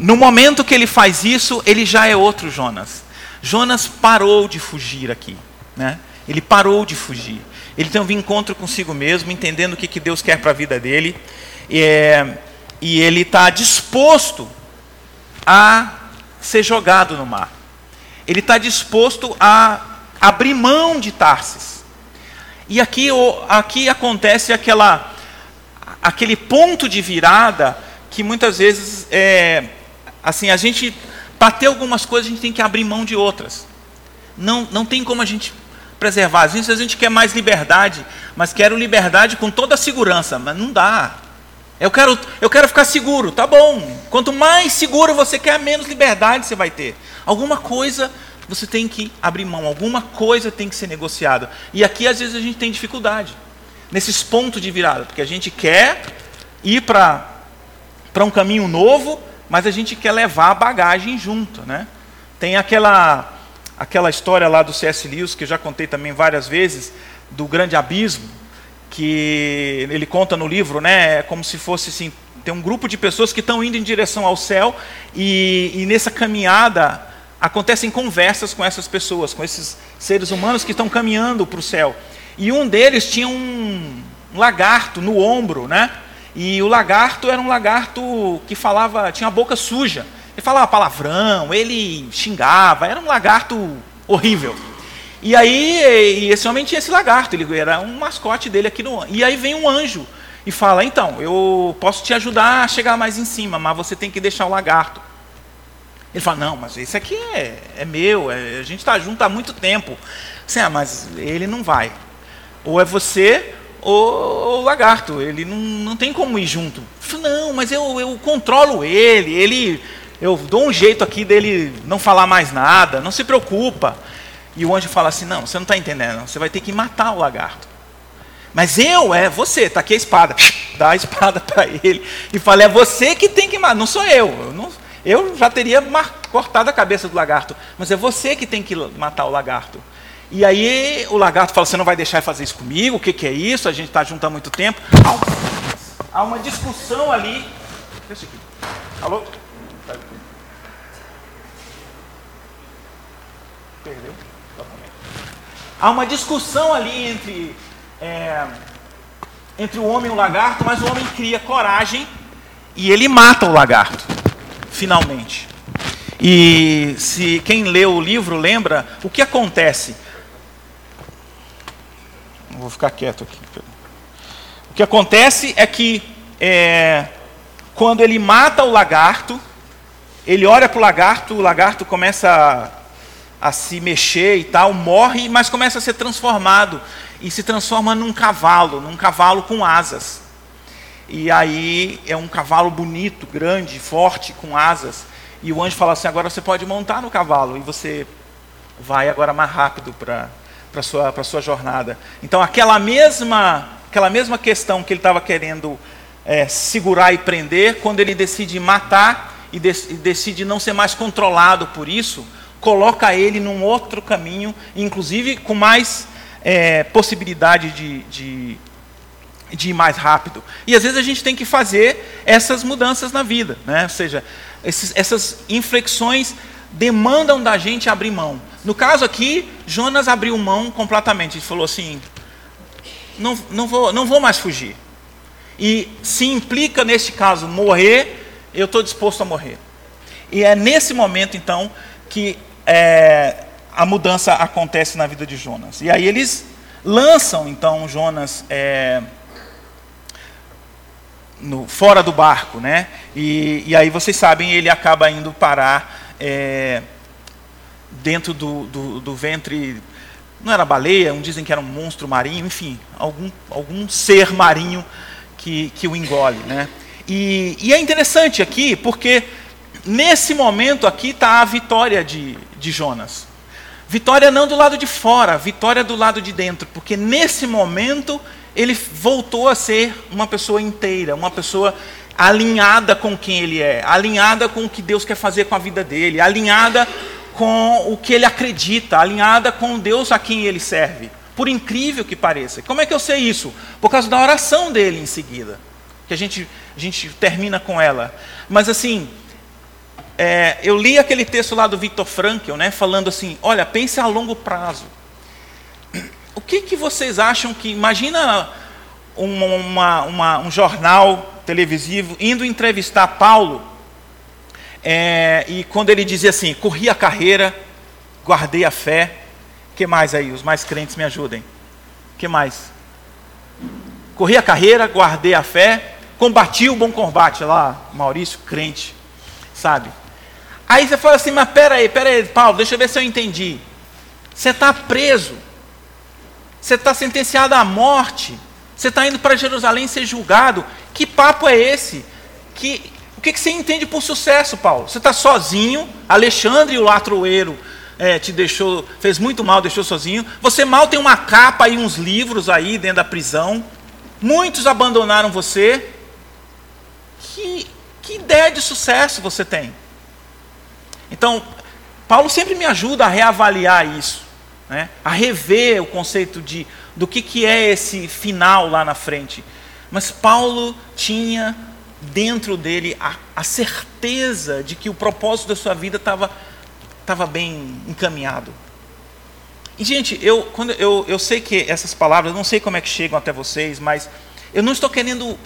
B: No momento que ele faz isso, ele já é outro Jonas. Jonas parou de fugir aqui. Né? Ele parou de fugir. Ele tem um encontro consigo mesmo, entendendo o que, que Deus quer para a vida dele. É, e ele está disposto a ser jogado no mar. Ele está disposto a abrir mão de Tarsis. E aqui, aqui acontece aquela, aquele ponto de virada que muitas vezes é, Assim, a gente, para ter algumas coisas, a gente tem que abrir mão de outras. Não, não tem como a gente preservar. Às vezes a gente quer mais liberdade, mas quero liberdade com toda a segurança, mas não dá. Eu quero, eu quero ficar seguro, tá bom. Quanto mais seguro você quer, menos liberdade você vai ter. Alguma coisa você tem que abrir mão, alguma coisa tem que ser negociada. E aqui às vezes a gente tem dificuldade nesses pontos de virada, porque a gente quer ir para um caminho novo, mas a gente quer levar a bagagem junto, né? Tem aquela aquela história lá do C.S. Lewis que eu já contei também várias vezes do grande abismo que ele conta no livro, né? É como se fosse assim, tem um grupo de pessoas que estão indo em direção ao céu e, e nessa caminhada acontecem conversas com essas pessoas, com esses seres humanos que estão caminhando para o céu. E um deles tinha um, um lagarto no ombro, né? E o lagarto era um lagarto que falava, tinha a boca suja. Ele falava palavrão, ele xingava, era um lagarto horrível. E aí, e esse homem tinha esse lagarto, ele era um mascote dele aqui no. E aí vem um anjo e fala: Então, eu posso te ajudar a chegar mais em cima, mas você tem que deixar o lagarto. Ele fala: Não, mas esse aqui é, é meu, é, a gente está junto há muito tempo. Sim, ah, mas ele não vai. Ou é você, o, o lagarto, ele não, não tem como ir junto. Não, mas eu, eu controlo ele, ele, eu dou um jeito aqui dele não falar mais nada, não se preocupa. E o anjo fala assim: não, você não está entendendo, você vai ter que matar o lagarto. Mas eu, é você, está aqui a espada. <laughs> Dá a espada para ele e fala: é você que tem que matar, não sou eu. Eu, não, eu já teria cortado a cabeça do lagarto, mas é você que tem que matar o lagarto. E aí o lagarto fala: Você não vai deixar de fazer isso comigo? O que, que é isso? A gente está junto há muito tempo. Há, há uma discussão ali. Deixa aqui. Alô? Perdeu? Há uma discussão ali entre, é, entre o homem e o lagarto, mas o homem cria coragem e ele mata o lagarto, finalmente. E se quem lê o livro lembra o que acontece Vou ficar quieto aqui. O que acontece é que é, quando ele mata o lagarto, ele olha para o lagarto, o lagarto começa a, se mexer e tal, morre, mas começa a ser transformado e se transforma num cavalo, num cavalo com asas. E aí é um cavalo bonito, grande, forte, com asas. E o anjo fala assim: agora você pode montar no cavalo e você vai agora mais rápido para para sua, para sua jornada. Então, aquela mesma, aquela mesma questão que ele estava querendo é, segurar e prender, quando ele decide matar e, de, e decide não ser mais controlado por isso, coloca ele num outro caminho, inclusive com mais é, possibilidade de, de, de ir mais rápido. E às vezes a gente tem que fazer essas mudanças na vida, né? Ou seja, esses, essas inflexões demandam da gente abrir mão. No caso aqui, Jonas abriu mão completamente. Ele falou assim: não, não, vou, não vou mais fugir. E se implica, neste caso, morrer, eu estou disposto a morrer. E é nesse momento, então, que é, a mudança acontece na vida de Jonas. E aí eles lançam, então, Jonas é, no, fora do barco, né? E, e, aí vocês sabem, ele acaba indo parar é, dentro do, do, do ventre não era baleia, um dizem que era um monstro marinho, enfim, algum, algum ser marinho que, que o engole. Né? E, e é interessante aqui, porque nesse momento aqui está a vitória de, de Jonas. Vitória não do lado de fora, vitória do lado de dentro, porque nesse momento ele voltou a ser uma pessoa inteira, uma pessoa alinhada com quem ele é, alinhada com o que Deus quer fazer com a vida dele, alinhada com o que ele acredita, alinhada com Deus a quem ele serve. Por incrível que pareça. Como é que eu sei isso? Por causa da oração dele em seguida. Que a gente, a gente termina com ela. Mas assim, é, eu li aquele texto lá do Victor Frankl, né, falando assim: olha, pense a longo prazo. O que, que vocês acham que. Imagina uma, uma, uma, um jornal televisivo indo entrevistar Paulo é, e quando ele dizia assim: corri a carreira, guardei a fé. que mais aí? Os mais crentes me ajudem. que mais? Corri a carreira, guardei a fé, combati o bom combate. Lá, Maurício, crente, sabe? Aí você fala assim: mas peraí, peraí, Paulo, deixa eu ver se eu entendi. Você está preso, você está sentenciado à morte, você está indo para Jerusalém ser julgado. Que papo é esse? Que, o que, que você entende por sucesso, Paulo? Você está sozinho, Alexandre, o latroeiro, é, te deixou, fez muito mal, deixou sozinho. Você mal tem uma capa e uns livros aí dentro da prisão. Muitos abandonaram você. Que, que ideia de sucesso você tem? Então, Paulo sempre me ajuda a reavaliar isso, né? a rever o conceito de, do que, que é esse final lá na frente. Mas Paulo tinha dentro dele a, a certeza de que o propósito da sua vida estava tava bem encaminhado. E, gente, eu, quando eu, eu sei que essas palavras, não sei como é que chegam até vocês, mas eu não estou querendo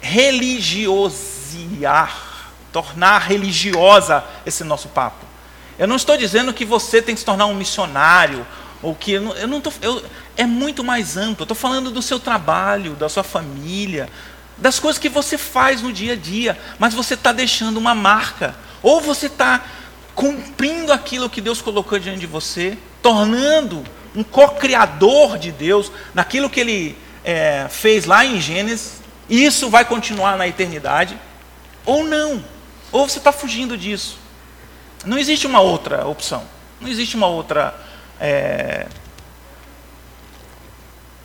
B: religiosiar, tornar religiosa esse nosso papo. Eu não estou dizendo que você tem que se tornar um missionário, ou que eu não, tô, eu, é muito mais amplo. Eu estou falando do seu trabalho, da sua família, das coisas que você faz no dia a dia, mas você está deixando uma marca, ou você está cumprindo aquilo que Deus colocou diante de você, tornando um co-criador de Deus naquilo que Ele é, fez lá em Gênesis, isso vai continuar na eternidade, ou não, ou você está fugindo disso. Não existe uma outra opção, não existe uma outra é,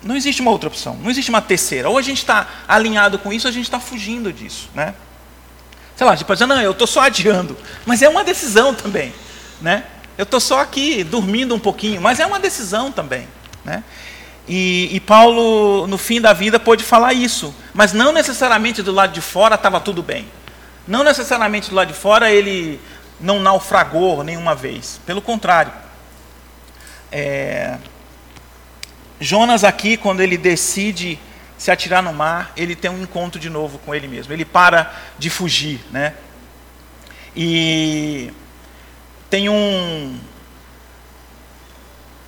B: não existe uma outra opção, não existe uma terceira. Ou a gente está alinhado com isso, ou a gente está fugindo disso. Né? Sei lá, tipo, não, eu estou só adiando. Mas é uma decisão também. Né? Eu estou só aqui dormindo um pouquinho, mas é uma decisão também. Né? E, e, Paulo, no fim da vida, pôde falar isso. Mas não necessariamente do lado de fora estava tudo bem. Não necessariamente lado de fora ele não naufragou nenhuma vez. Pelo contrário. É, Jonas aqui, quando ele decide se atirar no mar, ele tem um encontro de novo com ele mesmo. Ele para de fugir, né? E tem um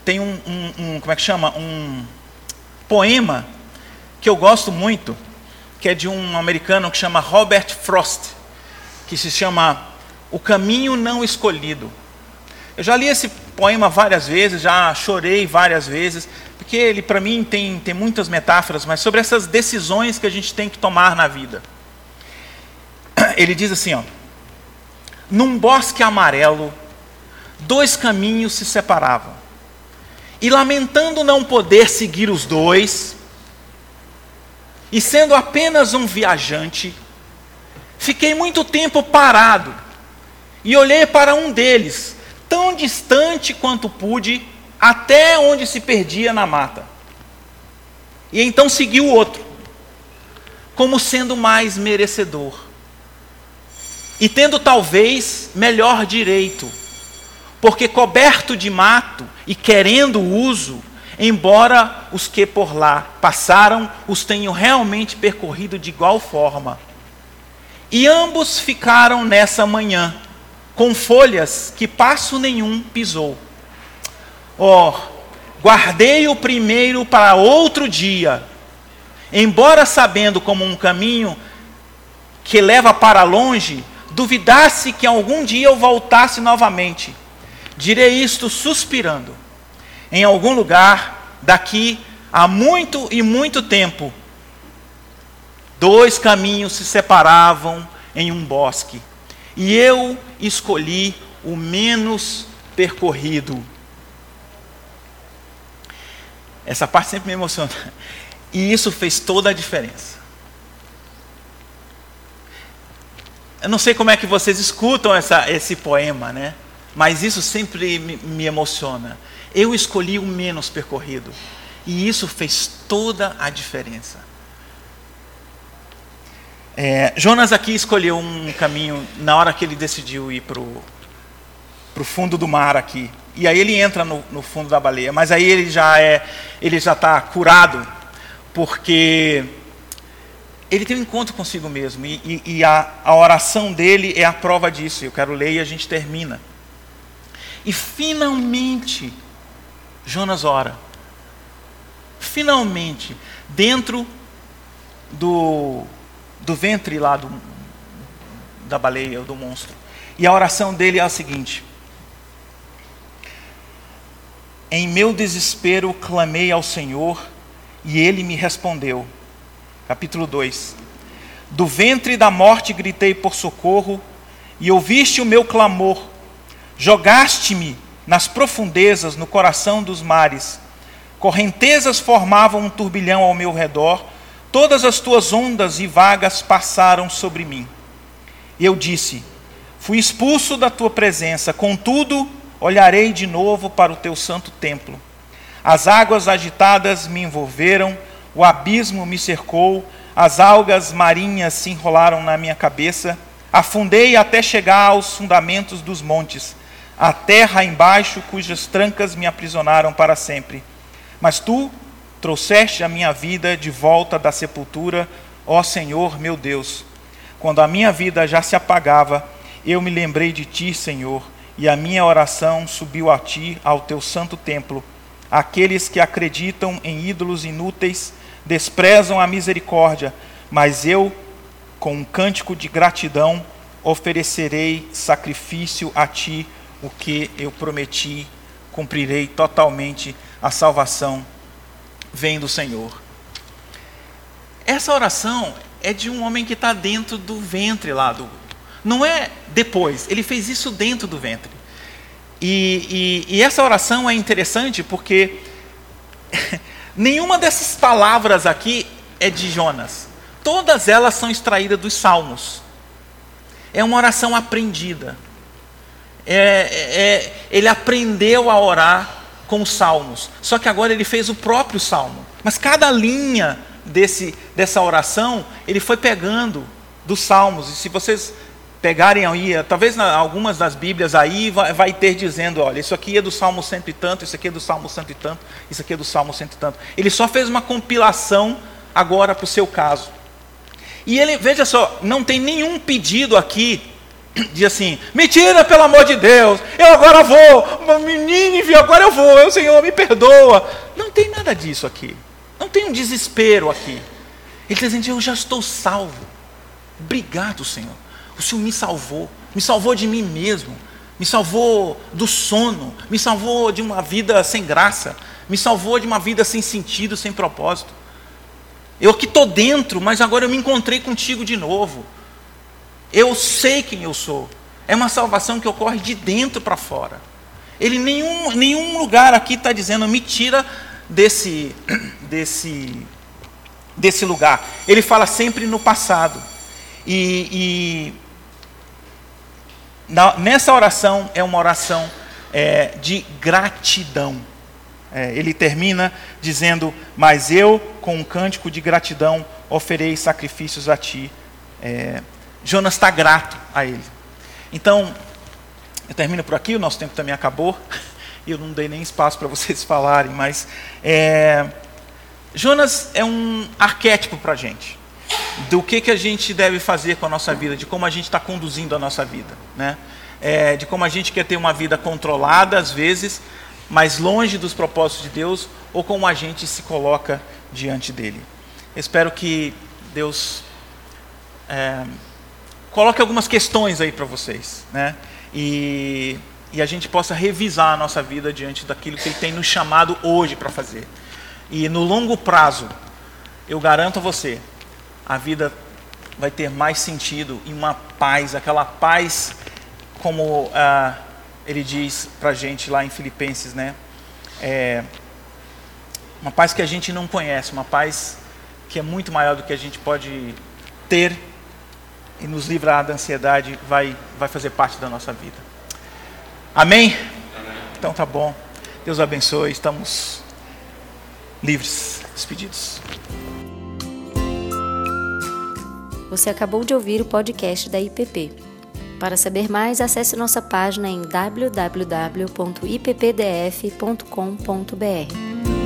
B: tem um, um, um, como é que chama um poema que eu gosto muito, que é de um americano que chama Robert Frost, que se chama O Caminho Não Escolhido. Eu já li esse poema várias vezes, já chorei várias vezes, porque ele, para mim, tem, tem muitas metáforas, mas sobre essas decisões que a gente tem que tomar na vida. <clears throat> Ele diz assim: ó, num bosque amarelo, dois caminhos se separavam, e lamentando não poder seguir os dois, e sendo apenas um viajante, fiquei muito tempo parado e olhei para um deles, tão distante quanto pude, até onde se perdia na mata. E então seguiu o outro. como sendo mais merecedor. E tendo talvez melhor direito, porque coberto de mato e querendo uso, embora os que por lá passaram os tenham realmente percorrido de igual forma. E ambos ficaram nessa manhã, com folhas que passo nenhum pisou. Oh, guardei o primeiro para outro dia, embora sabendo como um caminho que leva para longe, duvidasse que algum dia eu voltasse novamente. Direi isto suspirando em algum lugar daqui a muito e muito tempo, dois caminhos se separavam em um bosque, e eu escolhi o menos percorrido. Essa parte sempre me emociona. <laughs> E isso fez toda a diferença. Eu não sei como é que vocês escutam essa, esse poema, né? Mas isso sempre me, me emociona. Eu escolhi o menos percorrido. E isso fez toda a diferença. É, Jonas aqui escolheu um caminho na hora que ele decidiu ir para o fundo do mar aqui. E aí ele entra no, no, fundo da baleia. Mas aí ele já é, ele já está curado, porque ele tem um encontro consigo mesmo. E, e, e a, a oração dele é a prova disso. Eu quero ler e a gente termina. E finalmente Jonas ora. Finalmente, dentro do, do ventre lá do, da baleia, do monstro. E a oração dele é a seguinte: Em meu desespero clamei ao Senhor e ele me respondeu. Capítulo 2: Do ventre da morte gritei por socorro e ouviste o meu clamor. Jogaste-me nas profundezas, no coração dos mares. Correntezas formavam um turbilhão ao meu redor, todas as tuas ondas e vagas passaram sobre mim. Eu disse: Fui expulso da tua presença, contudo, olharei de novo para o teu santo templo. As águas agitadas me envolveram, o abismo me cercou, as algas marinhas se enrolaram na minha cabeça, afundei até chegar aos fundamentos dos montes a terra embaixo, cujas trancas me aprisionaram para sempre. Mas tu trouxeste a minha vida de volta da sepultura, ó Senhor meu Deus. Quando a minha vida já se apagava, eu me lembrei de ti, Senhor, e a minha oração subiu a ti, ao teu santo templo. Aqueles que acreditam em ídolos inúteis desprezam a misericórdia, mas eu, com um cântico de gratidão, oferecerei sacrifício a ti o que eu prometi, cumprirei totalmente a salvação vem do Senhor. Essa oração é de um homem que está dentro do ventre lá do. Não é depois, ele fez isso dentro do ventre. E, e, e essa oração é interessante porque <laughs> nenhuma dessas palavras aqui é de Jonas. Todas elas são extraídas dos Salmos. É uma oração aprendida é, é, ele aprendeu a orar com os salmos. Só que agora ele fez o próprio salmo. Mas cada linha desse, dessa oração, ele foi pegando dos salmos. E se vocês pegarem aí, talvez na, algumas das Bíblias aí vai, vai, ter dizendo, olha, isso aqui é do Salmo cento e tanto, isso aqui é do Salmo cento e tanto, isso aqui é do Salmo cento e tanto. Ele só fez uma compilação agora para o seu caso. E ele, veja só, não tem nenhum pedido aqui diz assim: me tira pelo amor de Deus, eu agora vou, menino, agora eu vou, Senhor me perdoa. Não tem nada disso aqui, não tem um desespero aqui. Ele está dizendo: eu já estou salvo, obrigado, Senhor, o Senhor me salvou, me salvou de mim mesmo, me salvou do sono, me salvou de uma vida sem graça, me salvou de uma vida sem sentido, sem propósito. Eu que estou dentro, mas agora eu me encontrei contigo de novo. Eu sei quem eu sou. É uma salvação que ocorre de dentro para fora. Ele nenhum, nenhum lugar aqui está dizendo me tira desse, <clears throat> desse, desse lugar. Ele fala sempre no passado. E, e na, nessa oração é uma oração é, de gratidão. É, ele termina dizendo: Mas eu, com um cântico de gratidão, oferei sacrifícios a ti. É, Jonas está grato a ele. Então, eu termino por aqui, o nosso tempo também acabou. <laughs> E eu não dei nem espaço para vocês <laughs> falarem, mas é, Jonas é um arquétipo para a gente do que, que a gente deve fazer com a nossa vida, de como a gente está conduzindo a nossa vida, né? É, de como a gente quer ter uma vida controlada às vezes, mas longe dos propósitos de Deus, ou como a gente se coloca diante dele. Espero que Deus é, coloque algumas questões aí para vocês, né? E, e a gente possa revisar a nossa vida diante daquilo que Ele tem nos chamado hoje para fazer. E no longo prazo, eu garanto a você, a vida vai ter mais sentido e uma paz, aquela paz como ah, ele diz para a gente lá em Filipenses, né? É, uma paz que a gente não conhece, uma paz que é muito maior do que a gente pode ter e nos livrar da ansiedade, vai, vai fazer parte da nossa vida. Amém? Amém? Então tá bom. Deus abençoe. Estamos livres, despedidos.
A: Você acabou de ouvir o podcast da IPP. Para saber mais, acesse nossa página em www.ippdf.com.br.